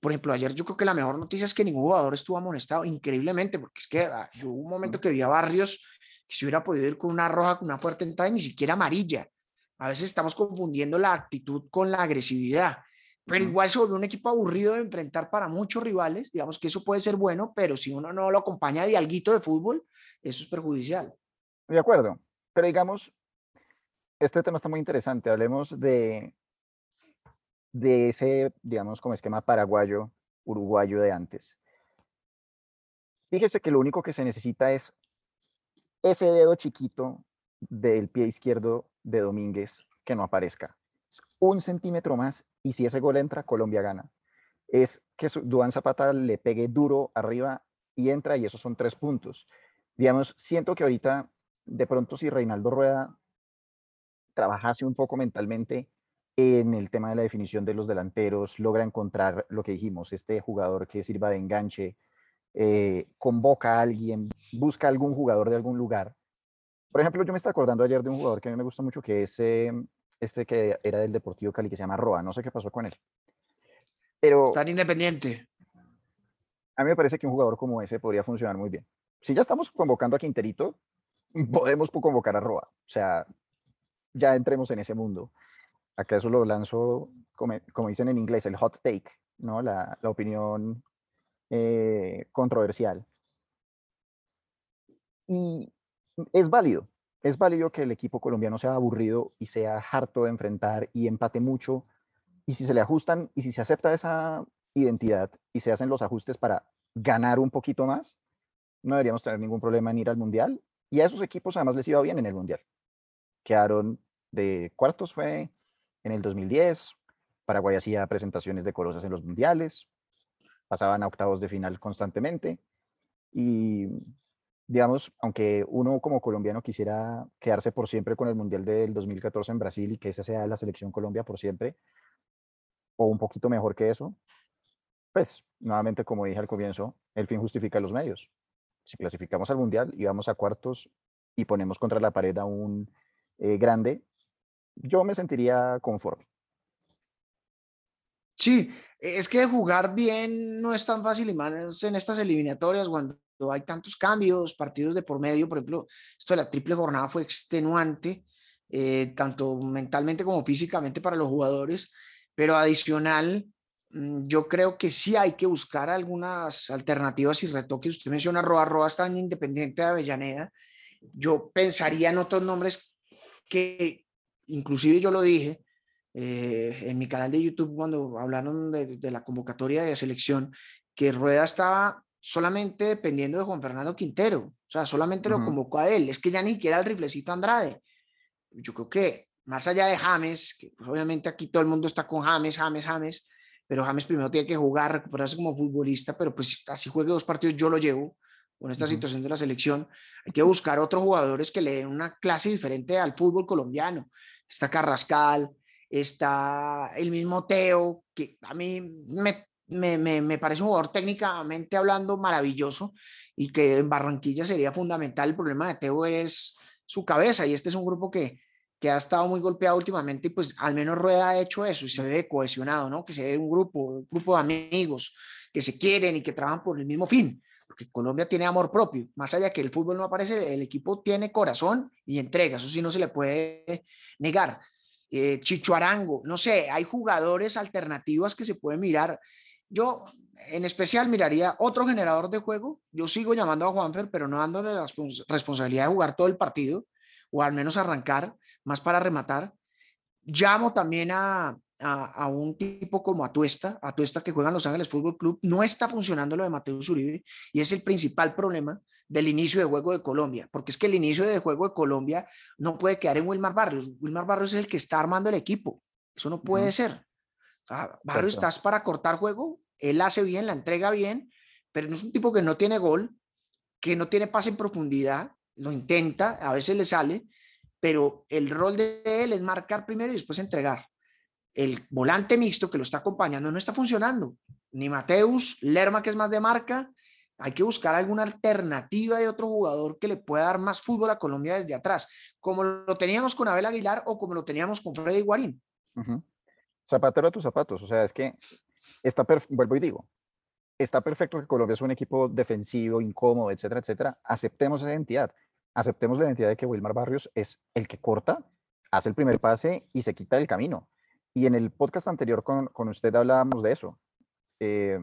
Por ejemplo, ayer yo creo que la mejor noticia es que ningún jugador estuvo amonestado, increíblemente, porque es que ah, hubo un momento que vi a Barrios que se hubiera podido ir con una roja, con una fuerte entrada, y ni siquiera amarilla. A veces estamos confundiendo la actitud con la agresividad, pero igual se un equipo aburrido de enfrentar para muchos rivales. Digamos que eso puede ser bueno, pero si uno no lo acompaña de alguito de fútbol, eso es perjudicial. De acuerdo, pero digamos, este tema está muy interesante. Hablemos de, de ese, digamos, como esquema paraguayo, uruguayo de antes. Fíjese que lo único que se necesita es ese dedo chiquito del pie izquierdo de Domínguez que no aparezca. Un centímetro más y si ese gol entra, Colombia gana. Es que Duan Zapata le pegue duro arriba y entra y esos son tres puntos. Digamos, siento que ahorita, de pronto, si Reinaldo Rueda trabajase un poco mentalmente en el tema de la definición de los delanteros, logra encontrar lo que dijimos, este jugador que sirva de enganche, eh, convoca a alguien, busca algún jugador de algún lugar. Por ejemplo, yo me estaba acordando ayer de un jugador que a mí me gusta mucho, que es em, este que era del Deportivo Cali, que se llama Roa. No sé qué pasó con él. Pero... Tan independiente. A mí me parece que un jugador como ese podría funcionar muy bien. Si ya estamos convocando a Quinterito, podemos convocar a Roa. O sea, ya entremos en ese mundo. Acá eso lo lanzo, como, dicen en inglés, el hot take, ¿no? La, opinión eh, controversial. Y es válido, es válido que el equipo colombiano sea aburrido y sea harto de enfrentar y empate mucho. Y si se le ajustan y si se acepta esa identidad y se hacen los ajustes para ganar un poquito más, no deberíamos tener ningún problema en ir al Mundial. Y a esos equipos además les iba bien en el Mundial. Quedaron de cuartos fue en el 2010. Paraguay hacía presentaciones decorosas en los mundiales. Pasaban a octavos de final constantemente. Y digamos, aunque uno como colombiano quisiera quedarse por siempre con el Mundial del 2014 en Brasil y que esa sea la selección Colombia por siempre, o un poquito mejor que eso, pues nuevamente, como dije al comienzo, el fin justifica los medios. Si clasificamos al Mundial y vamos a cuartos y ponemos contra la pared a un eh, grande, yo me sentiría conforme. Sí, es que jugar bien no es tan fácil y más en estas eliminatorias cuando hay tantos cambios, partidos de por medio, por ejemplo, esto de la triple jornada fue extenuante, eh, tanto mentalmente como físicamente para los jugadores, pero adicional, mm, yo creo que sí hay que buscar algunas alternativas y retoques. Usted menciona Roa, Roa está en Independiente de Avellaneda. Yo pensaría en otros nombres que, inclusive yo lo dije, eh, en mi canal de YouTube cuando hablaron de, de, la convocatoria de selección, que Rueda estaba solamente dependiendo de Juan Fernando Quintero, o sea, solamente lo convocó a él, es que ya ni siquiera el riflecito Andrade. Yo creo que más allá de James, que pues obviamente aquí todo el mundo está con James, James, James, pero James primero tiene que jugar, recuperarse como futbolista, pero pues así juegue dos partidos yo lo llevo con esta situación de la selección. Hay que buscar otros jugadores que le den una clase diferente al fútbol colombiano. Está Carrascal, está el mismo Teo, que a mí me me, me, parece un jugador técnicamente hablando maravilloso y que en Barranquilla sería fundamental. El problema de Teo es su cabeza y este es un grupo que, que ha estado muy golpeado últimamente y pues al menos Rueda ha hecho eso y se ve cohesionado, ¿no? Que se ve un grupo, un grupo de amigos que se quieren y que trabajan por el mismo fin, porque Colombia tiene amor propio, más allá que el fútbol no aparece, el equipo tiene corazón y entrega, eso sí no se le puede negar. Eh, Arango, no sé, hay jugadores alternativas que se pueden mirar yo en especial miraría otro generador de juego. Yo sigo llamando a Juanfer, pero no dándole la responsabilidad de jugar todo el partido, o al menos arrancar, más para rematar. Llamo también a, a, un tipo como Atuesta, Atuesta que juega en Los Ángeles Fútbol Club. No está funcionando lo de Mateo Uribe y es el principal problema del inicio de juego de Colombia, porque es que el inicio de juego de Colombia no puede quedar en Wilmar Barrios. Wilmar Barrios es el que está armando el equipo. Eso no puede ser. Ah, Barrio estás para cortar juego, él hace bien, la entrega bien, pero no es un tipo que no tiene gol, que no tiene pase en profundidad, lo intenta, a veces le sale, pero el rol de él es marcar primero y después entregar. El volante mixto que lo está acompañando no está funcionando. Ni Mateus, Lerma, que es más de marca, Hay que buscar alguna alternativa de otro jugador que le pueda dar más fútbol a Colombia desde atrás, como lo teníamos con Abel Aguilar o como lo teníamos con Freddy Guarín. Zapatero a tus zapatos, o sea, es que está, vuelvo y digo, está perfecto que Colombia es un equipo defensivo, incómodo, etcétera, etcétera. Aceptemos esa identidad. Aceptemos la identidad de que Wilmar Barrios es el que corta, hace el primer pase y se quita del camino. Y en el podcast anterior con, con usted hablábamos de eso. Eh,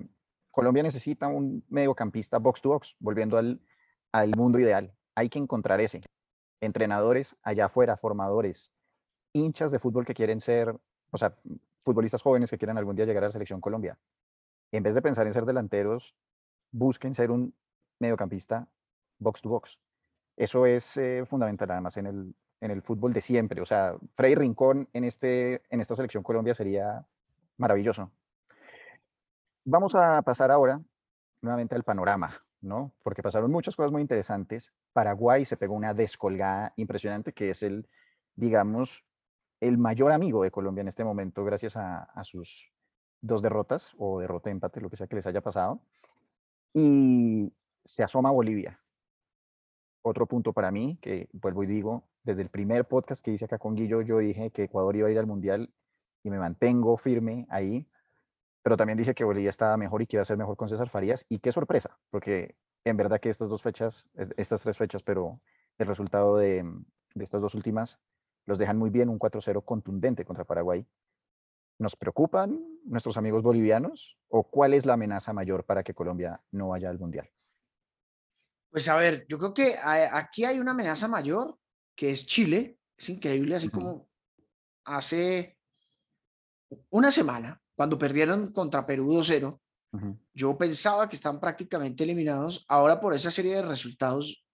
Colombia necesita un mediocampista box to box, volviendo al, al mundo ideal. Hay que encontrar ese. Entrenadores allá afuera, formadores, hinchas de fútbol que quieren ser, o sea, futbolistas jóvenes que quieran algún día llegar a la selección Colombia en vez de pensar en ser delanteros, busquen ser un mediocampista box to box. Eso es eh, fundamental además en el, en el fútbol de siempre. O sea, Freddy Rincón en, este, en esta selección Colombia sería maravilloso. Vamos a pasar ahora nuevamente al panorama, ¿no? Porque pasaron muchas cosas muy interesantes. Paraguay se pegó una descolgada impresionante, que es el, digamos, el mayor amigo de Colombia en este momento, gracias a, sus dos derrotas o derrota empate, lo que sea que les haya pasado. Y se asoma Bolivia. Otro punto para mí, que vuelvo y digo, desde el primer podcast que hice acá con Guillo, yo dije que Ecuador iba a ir al Mundial y me mantengo firme ahí, pero también dije que Bolivia estaba mejor y que iba a ser mejor con César Farías. Y qué sorpresa, porque en verdad que estas dos fechas, estas tres fechas, pero el resultado de estas dos últimas los dejan muy bien, un 4-0 contundente contra Paraguay. ¿Nos preocupan nuestros amigos bolivianos o cuál es la amenaza mayor para que Colombia no vaya al Mundial? Pues a ver, yo creo que aquí hay una amenaza mayor que es Chile. Es increíble, así como hace una semana, cuando perdieron contra Perú 2-0, yo pensaba que están prácticamente eliminados. Ahora por esa serie de resultados,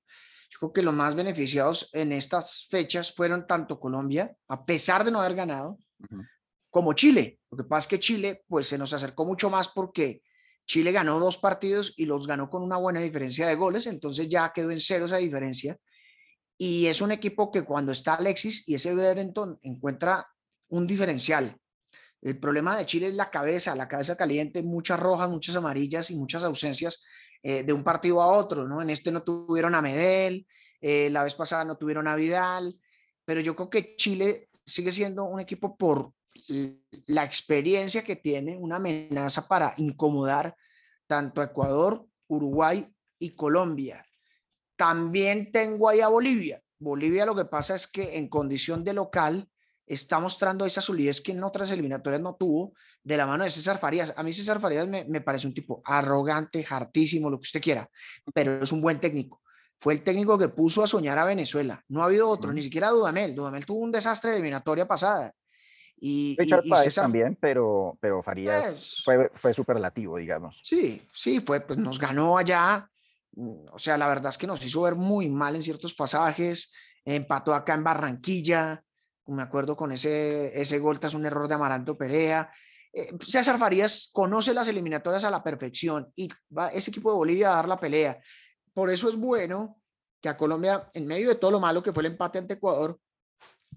yo creo que los más beneficiados en estas fechas fueron tanto Colombia, a pesar de no haber ganado, como Chile. Lo que pasa es que Chile pues se nos acercó mucho más porque Chile ganó dos partidos y los ganó con una buena diferencia de goles, entonces ya quedó en cero esa diferencia. Y es un equipo que cuando está Alexis y ese Everton encuentra un diferencial. El problema de Chile es la cabeza, la cabeza caliente, muchas rojas, muchas amarillas y muchas ausencias eh, de un partido a otro, ¿no? En este no tuvieron a Medel, eh, la vez pasada no tuvieron a Vidal, pero yo creo que Chile sigue siendo un equipo por la experiencia que tiene, una amenaza para incomodar tanto a Ecuador, Uruguay y Colombia. También tengo ahí a Bolivia. Bolivia lo que pasa es que en condición de local está mostrando esa solidez que en otras eliminatorias no tuvo de la mano de César Farías. A mí César Farías me, me parece un tipo arrogante, hartísimo, lo que usted quiera, pero es un buen técnico. Fue el técnico que puso a soñar a Venezuela. No ha habido otro, ni siquiera Dudamel. Dudamel tuvo un desastre eliminatoria pasada. Y, Richard también, pero, pero Farías pues fue, fue superlativo, digamos. Sí, sí, fue, pues nos ganó allá. Mm, o sea, la verdad es que nos hizo ver muy mal en ciertos pasajes. Empató acá en Barranquilla. Me acuerdo con ese, ese gol tras un error de Amaranto Perea. Eh, César Farías conoce las eliminatorias a la perfección y va ese equipo de Bolivia a dar la pelea. Por eso es bueno que a Colombia, en medio de todo lo malo que fue el empate ante Ecuador,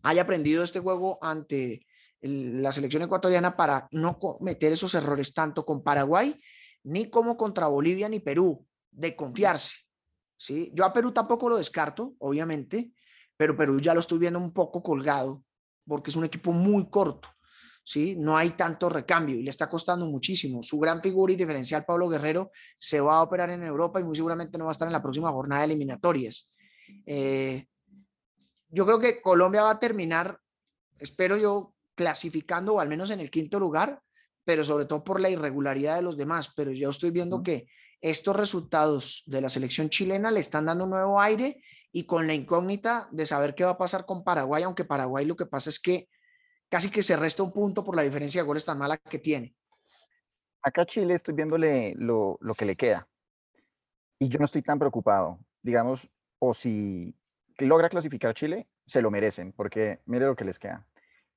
haya aprendido este juego ante, la selección ecuatoriana para no cometer esos errores tanto con Paraguay ni como contra Bolivia ni Perú, de confiarse. ¿sí? Yo a Perú tampoco lo descarto, obviamente, pero Perú ya lo estoy viendo un poco colgado porque es un equipo muy corto. ¿sí? No hay tanto recambio y le está costando muchísimo. Su gran figura y diferencial, Pablo Guerrero, se va a operar en Europa y muy seguramente no va a estar en la próxima jornada de eliminatorias. Eh, yo creo que Colombia va a terminar, espero yo, clasificando o al menos en el quinto lugar, pero sobre todo por la irregularidad de los demás. Pero yo estoy viendo que estos resultados de la selección chilena le están dando un nuevo aire y con la incógnita de saber qué va a pasar con Paraguay, aunque Paraguay lo que pasa es que casi que se resta un punto por la diferencia de goles tan mala que tiene. Acá Chile estoy viéndole lo, lo que le queda y yo no estoy tan preocupado, digamos, o si logra clasificar Chile, se lo merecen, porque mire lo que les queda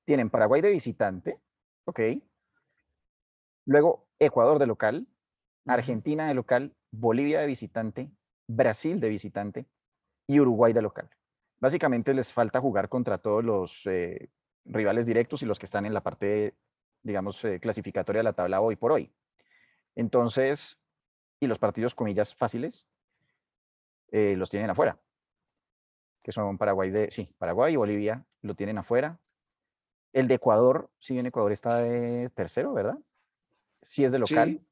tienen Paraguay de visitante, ¿ok? Luego Ecuador de local, Argentina de local, Bolivia de visitante, Brasil de visitante y Uruguay de local. Básicamente les falta jugar contra todos los eh, rivales directos y los que están en la parte, digamos, eh, clasificatoria de la tabla hoy por hoy. Entonces, y los partidos, comillas, fáciles, eh, los tienen afuera, que son Paraguay de, sí, Paraguay y Bolivia lo tienen afuera. El de Ecuador, si bien Ecuador está de tercero, ¿verdad? Sí es de local,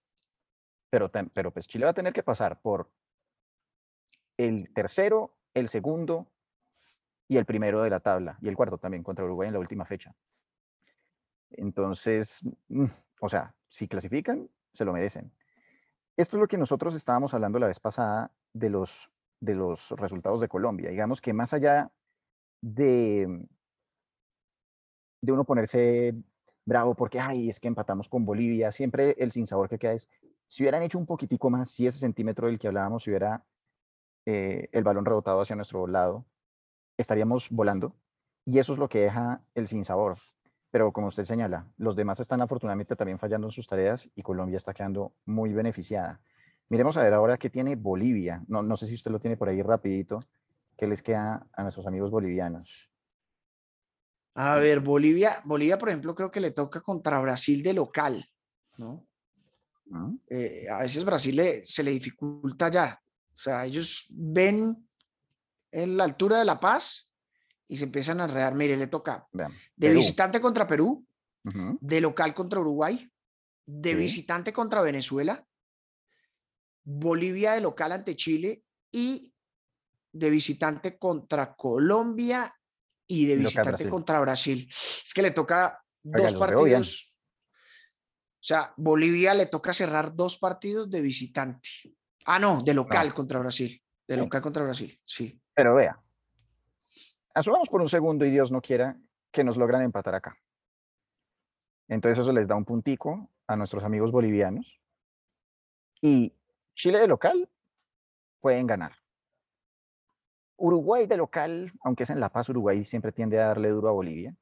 pero, pero pues Chile va a tener que pasar por el tercero, el segundo y el primero de la tabla, y el cuarto también contra Uruguay en la última fecha. Entonces, mm, o sea, si clasifican, se lo merecen. Esto es lo que nosotros estábamos hablando la vez pasada de los, de los resultados de Colombia. Digamos que más allá de, de uno ponerse bravo porque, ay, es que empatamos con Bolivia, siempre el sinsabor que queda es, si hubieran hecho un poquitico más, si ese centímetro del que hablábamos, si hubiera eh, el balón rebotado hacia nuestro lado, estaríamos volando. Y eso es lo que deja el sinsabor. Pero como usted señala, los demás están afortunadamente también fallando en sus tareas y Colombia está quedando muy beneficiada. Miremos a ver ahora qué tiene Bolivia. No, no sé si usted lo tiene por ahí rapidito. ¿Qué les queda a nuestros amigos bolivianos? A ver, Bolivia, Bolivia, por ejemplo, creo que le toca contra Brasil de local, ¿no? Eh, a veces Brasil se le dificulta ya. O sea, ellos ven en la altura de La Paz y se empiezan a enredar. Mire, le toca de visitante contra Perú, de local contra Uruguay, de visitante contra Venezuela, Bolivia de local ante Chile y de visitante contra Colombia y de visitante contra Brasil. Es que le toca dos partidos. O sea, Bolivia le toca cerrar dos partidos de visitante. Ah, no, de local contra Brasil. De local contra Brasil, sí. Pero vea, asumamos por un segundo y Dios no quiera que nos logran empatar acá. Entonces eso les da un puntico a nuestros amigos bolivianos. Y Chile de local pueden ganar. Uruguay de local, aunque es en La Paz, Uruguay siempre tiende a darle duro a Bolivia.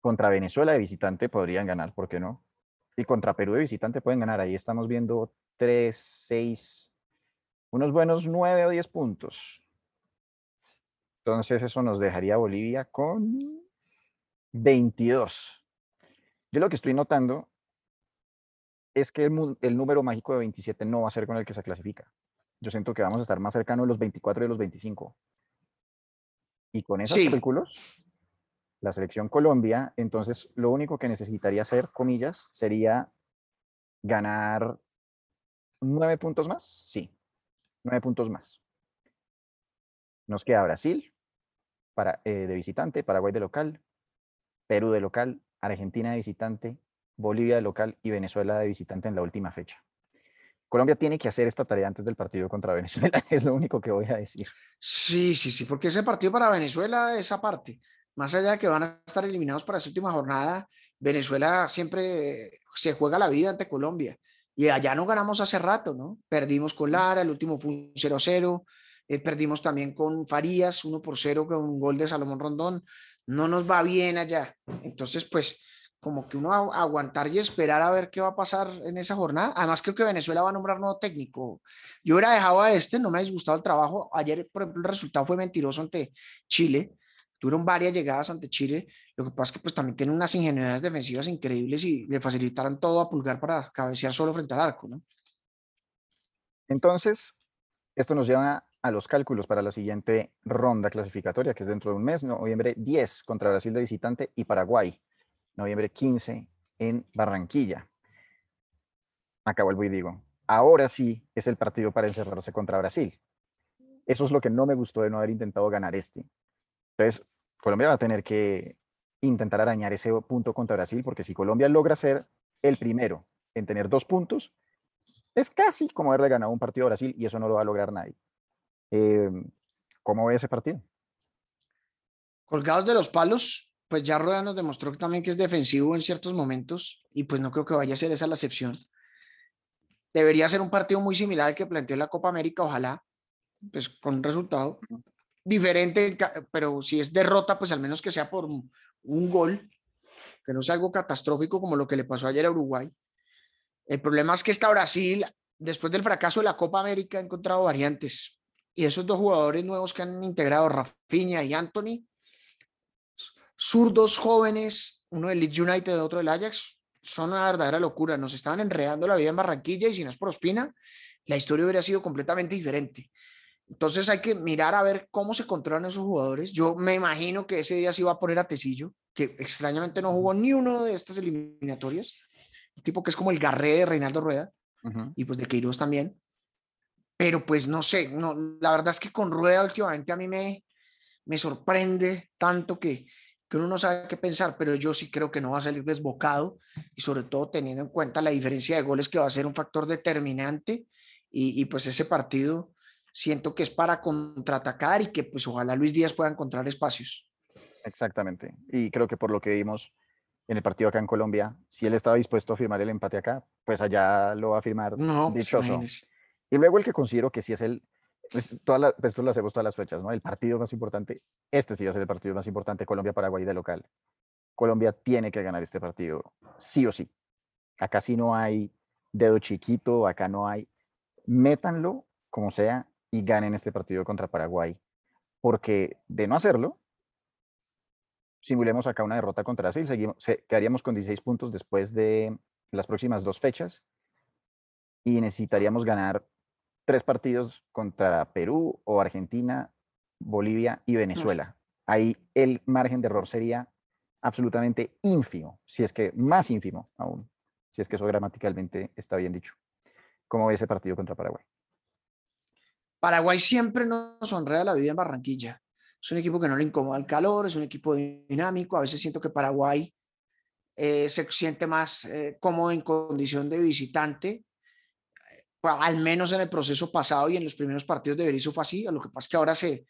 Contra Venezuela de visitante podrían ganar, ¿por qué no? Y contra Perú de visitante pueden ganar. Ahí estamos viendo 3, 6, unos buenos 9 o 10 puntos. Entonces eso nos dejaría Bolivia con 22. Yo lo que estoy notando es que el, número mágico de 27 no va a ser con el que se clasifica. Yo siento que vamos a estar más cercano de los 24 y de los 25. Y con esos cálculos, la selección Colombia, entonces lo único que necesitaría hacer, comillas, sería ganar nueve puntos más. Sí, nueve puntos más. Nos queda Brasil para, eh, de visitante, Paraguay de local, Perú de local, Argentina de visitante, Bolivia de local y Venezuela de visitante en la última fecha. Colombia tiene que hacer esta tarea antes del partido contra Venezuela, es lo único que voy a decir. Sí, sí, sí, porque ese partido para Venezuela es aparte más allá de que van a estar eliminados para esa última jornada, Venezuela siempre se juega la vida ante Colombia. Y allá no ganamos hace rato, ¿no? Perdimos con Lara, el último fue un 0-0, eh, perdimos también con Farías, 1 por 0 con un gol de Salomón Rondón. No nos va bien allá. Entonces, pues, como que uno a aguantar y esperar a ver qué va a pasar en esa jornada. Además, creo que Venezuela va a nombrar nuevo técnico. Yo hubiera dejado a este, no me ha disgustado el trabajo. Ayer, por ejemplo, el resultado fue mentiroso ante Chile Tuvieron varias llegadas ante Chile. Lo que pasa es que pues también tienen unas ingenuidades defensivas increíbles y le facilitaron todo a Pulgar para cabecear solo frente al arco, ¿no? Entonces, esto nos lleva a los cálculos para la siguiente ronda clasificatoria, que es dentro de un mes, noviembre 10 contra Brasil de visitante y Paraguay, noviembre 15 en Barranquilla. Acá vuelvo y digo, ahora sí es el partido para encerrarse contra Brasil. Eso es lo que no me gustó de no haber intentado ganar este. Entonces, Colombia va a tener que intentar arañar ese punto contra Brasil, porque si Colombia logra ser el primero en tener dos puntos, es casi como haberle ganado un partido a Brasil y eso no lo va a lograr nadie. Em, ¿Cómo ve ese partido? Colgados de los palos, pues ya Rueda nos demostró también que es defensivo en ciertos momentos y pues no creo que vaya a ser esa la excepción. Debería ser un partido muy similar al que planteó la Copa América, ojalá, pues con un resultado diferente, pero si es derrota, pues al menos que sea por un, gol, que no sea algo catastrófico como lo que le pasó ayer a Uruguay. El problema es que está Brasil, después del fracaso de la Copa América, ha encontrado variantes. Y esos dos jugadores nuevos que han integrado, Rafinha y Anthony, zurdos jóvenes, uno del Leeds United, otro del Ajax, son una verdadera locura. Nos estaban enredando la vida en Barranquilla y si no es por Ospina, la historia hubiera sido completamente diferente. Entonces hay que mirar a ver cómo se controlan esos jugadores. Yo me imagino que ese día se iba a poner a Tecillo, que extrañamente no jugó ni uno de estas eliminatorias. Un tipo que es como el garré de Reinaldo Rueda y pues de Queiroz también. Pero pues no sé, no, la verdad es que con Rueda últimamente a mí me, me sorprende tanto que, que uno no sabe qué pensar, pero yo sí creo que no va a salir desbocado y sobre todo teniendo en cuenta la diferencia de goles que va a ser un factor determinante y, y pues ese partido siento que es para contraatacar y que pues ojalá Luis Díaz pueda encontrar espacios. Exactamente. Y creo que por lo que vimos en el partido acá en Colombia, si él estaba dispuesto a firmar el empate acá, pues allá lo va a firmar no, pues, dichoso. y luego el que considero que sí es el, pues, todas las, pues, lo hacemos todas las fechas, ¿no? El partido más importante, este sí va a ser el partido más importante, Colombia-Paraguay de local. Colombia tiene que ganar este partido, sí o sí. Acá sí no hay dedo chiquito, acá no hay. Métanlo como sea y ganen este partido contra Paraguay. Porque de no hacerlo, simulemos acá una derrota contra Brasil, seguimos, quedaríamos con 16 puntos después de las próximas dos fechas y necesitaríamos ganar tres partidos contra Perú o Argentina, Bolivia y Venezuela. Ahí el margen de error sería absolutamente ínfimo, si es que más ínfimo aún, si es que eso gramaticalmente está bien dicho. ¿Cómo ve ese partido contra Paraguay? Paraguay siempre nos honra la vida en Barranquilla. Es un equipo que no le incomoda el calor, es un equipo dinámico. A veces siento que Paraguay eh, se siente más eh, cómodo en condición de visitante. al menos en el proceso pasado y en los primeros partidos de Berizzo fue así. Lo que pasa es que ahora se,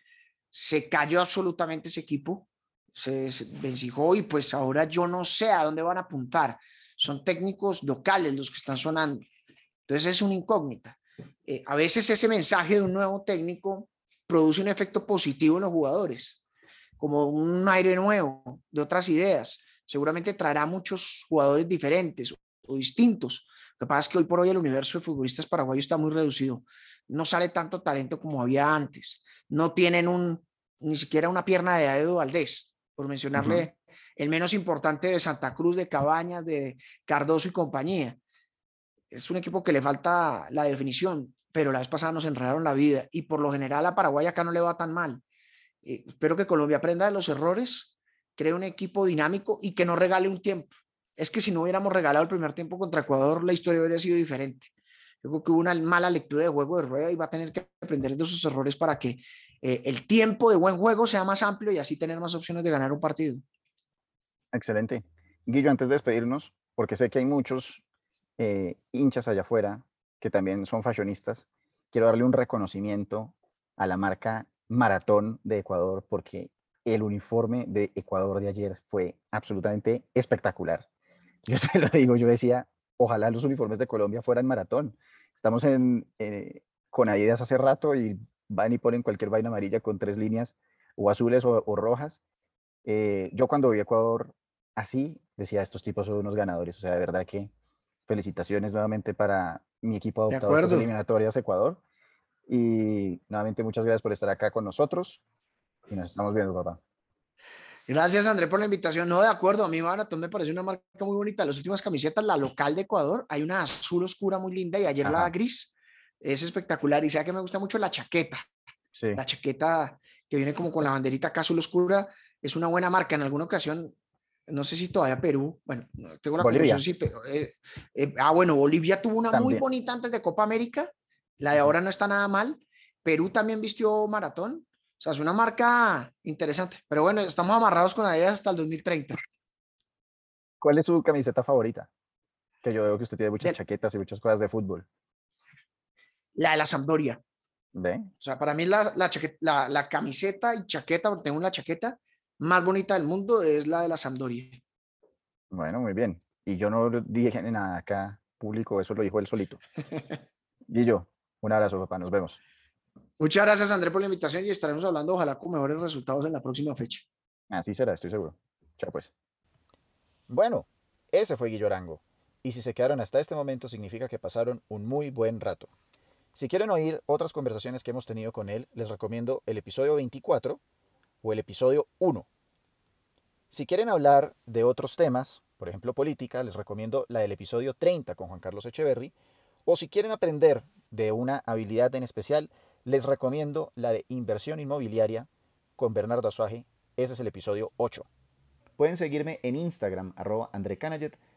se cayó absolutamente ese equipo, se, se vencijó y pues ahora yo no sé a dónde van a apuntar. Son técnicos locales los que están sonando. Entonces es una incógnita. Eh, a veces ese mensaje de un nuevo técnico produce un efecto positivo en los jugadores, como un aire nuevo, de otras ideas. Seguramente traerá muchos jugadores diferentes o distintos. Lo que pasa es que hoy por hoy el universo de futbolistas paraguayos está muy reducido. No sale tanto talento como había antes. No tienen un, ni siquiera una pierna de Edu Valdés, por mencionarle el menos importante de Santa Cruz, de Cabañas, de Cardoso y compañía es un equipo que le falta la definición, pero la vez pasada nos enredaron la vida y por lo general a Paraguay acá no le va tan mal. Eh, espero que Colombia aprenda de los errores, cree un equipo dinámico y que no regale un tiempo. Es que si no hubiéramos regalado el primer tiempo contra Ecuador, la historia habría sido diferente. Yo creo que hubo una mala lectura de juego de rueda y va a tener que aprender de sus errores para que eh, el tiempo de buen juego sea más amplio y así tener más opciones de ganar un partido. Excelente. Guillo, antes de despedirnos, porque sé que hay muchos eh, hinchas allá afuera que también son fashionistas, quiero darle un reconocimiento a la marca Maratón de Ecuador porque el uniforme de Ecuador de ayer fue absolutamente espectacular. Yo se lo digo, yo decía, ojalá los uniformes de Colombia fueran maratón. Estamos en, eh, con Adidas hace rato y van y ponen cualquier vaina amarilla con tres líneas o azules o, rojas. Eh, yo cuando vi Ecuador así, decía, estos tipos son unos ganadores. O sea, de verdad que felicitaciones nuevamente para mi equipo adoptado de, de eliminatorias Ecuador. Y nuevamente muchas gracias por estar acá con nosotros. Y nos estamos viendo, papá. Gracias, André, por la invitación. No, de acuerdo, a mí Maratón me parece una marca muy bonita. Las últimas camisetas, la local de Ecuador, hay una azul oscura muy linda y ayer la gris. Es espectacular. Y sea que me gusta mucho la chaqueta. Sí. La chaqueta que viene como con la banderita acá azul oscura. Es una buena marca. En alguna ocasión no sé si todavía Perú, bueno, tengo la Bolivia. pero, eh, eh, ah, bueno, Bolivia tuvo una muy bonita antes de Copa América, la de ahora no está nada mal, Perú también vistió maratón, o sea, es una marca interesante, pero bueno, estamos amarrados con Adidas hasta el 2030. ¿Cuál es su camiseta favorita? Que yo veo que usted tiene muchas chaquetas y muchas cosas de fútbol. La de la Sampdoria. ¿Ve? O sea, para mí la, la, la, la camiseta y chaqueta, porque tengo una chaqueta, más bonita del mundo es la de la Sampdoria. Bueno, muy bien. Y yo no dije nada acá público, eso lo dijo él solito. y yo, un abrazo, papá, nos vemos. Muchas gracias, André, por la invitación y estaremos hablando, ojalá, con mejores resultados en la próxima fecha. Así será, estoy seguro. Chao, pues. Bueno, ese fue Guillo Arango. Y si se quedaron hasta este momento, significa que pasaron un muy buen rato. Si quieren oír otras conversaciones que hemos tenido con él, les recomiendo el episodio 24 o el episodio 1. Si quieren hablar de otros temas por ejemplo política, les recomiendo la del episodio 30 con Juan Carlos Echeverry. O si quieren aprender de una habilidad en especial, les recomiendo la de inversión inmobiliaria con Bernardo Azuaje. Ese es el episodio 8. Pueden seguirme en Instagram, arroba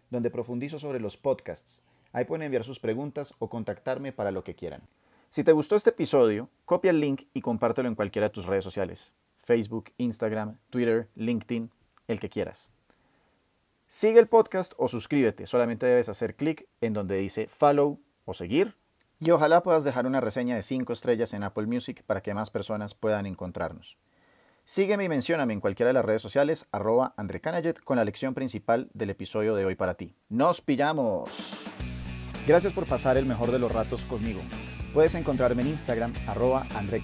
donde profundizo sobre los podcasts. Ahí pueden enviar sus preguntas o contactarme para lo que quieran. Si te gustó este episodio, copia el link y compártelo en cualquiera de tus redes sociales. Facebook, Instagram, Twitter, LinkedIn, el que quieras. Sigue el podcast o suscríbete. Solamente debes hacer clic en donde dice follow o seguir. Y ojalá puedas dejar una reseña de 5 estrellas en Apple Music para que más personas puedan encontrarnos. Sígueme y mencióname en cualquiera de las redes sociales, arroba André con la lección principal del episodio de hoy para ti. ¡Nos pillamos! Gracias por pasar el mejor de los ratos conmigo. Puedes encontrarme en Instagram, arroba André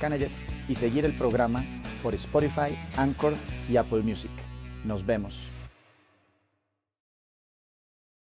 y seguir el programa por Spotify, Anchor y Apple Music. Nos vemos.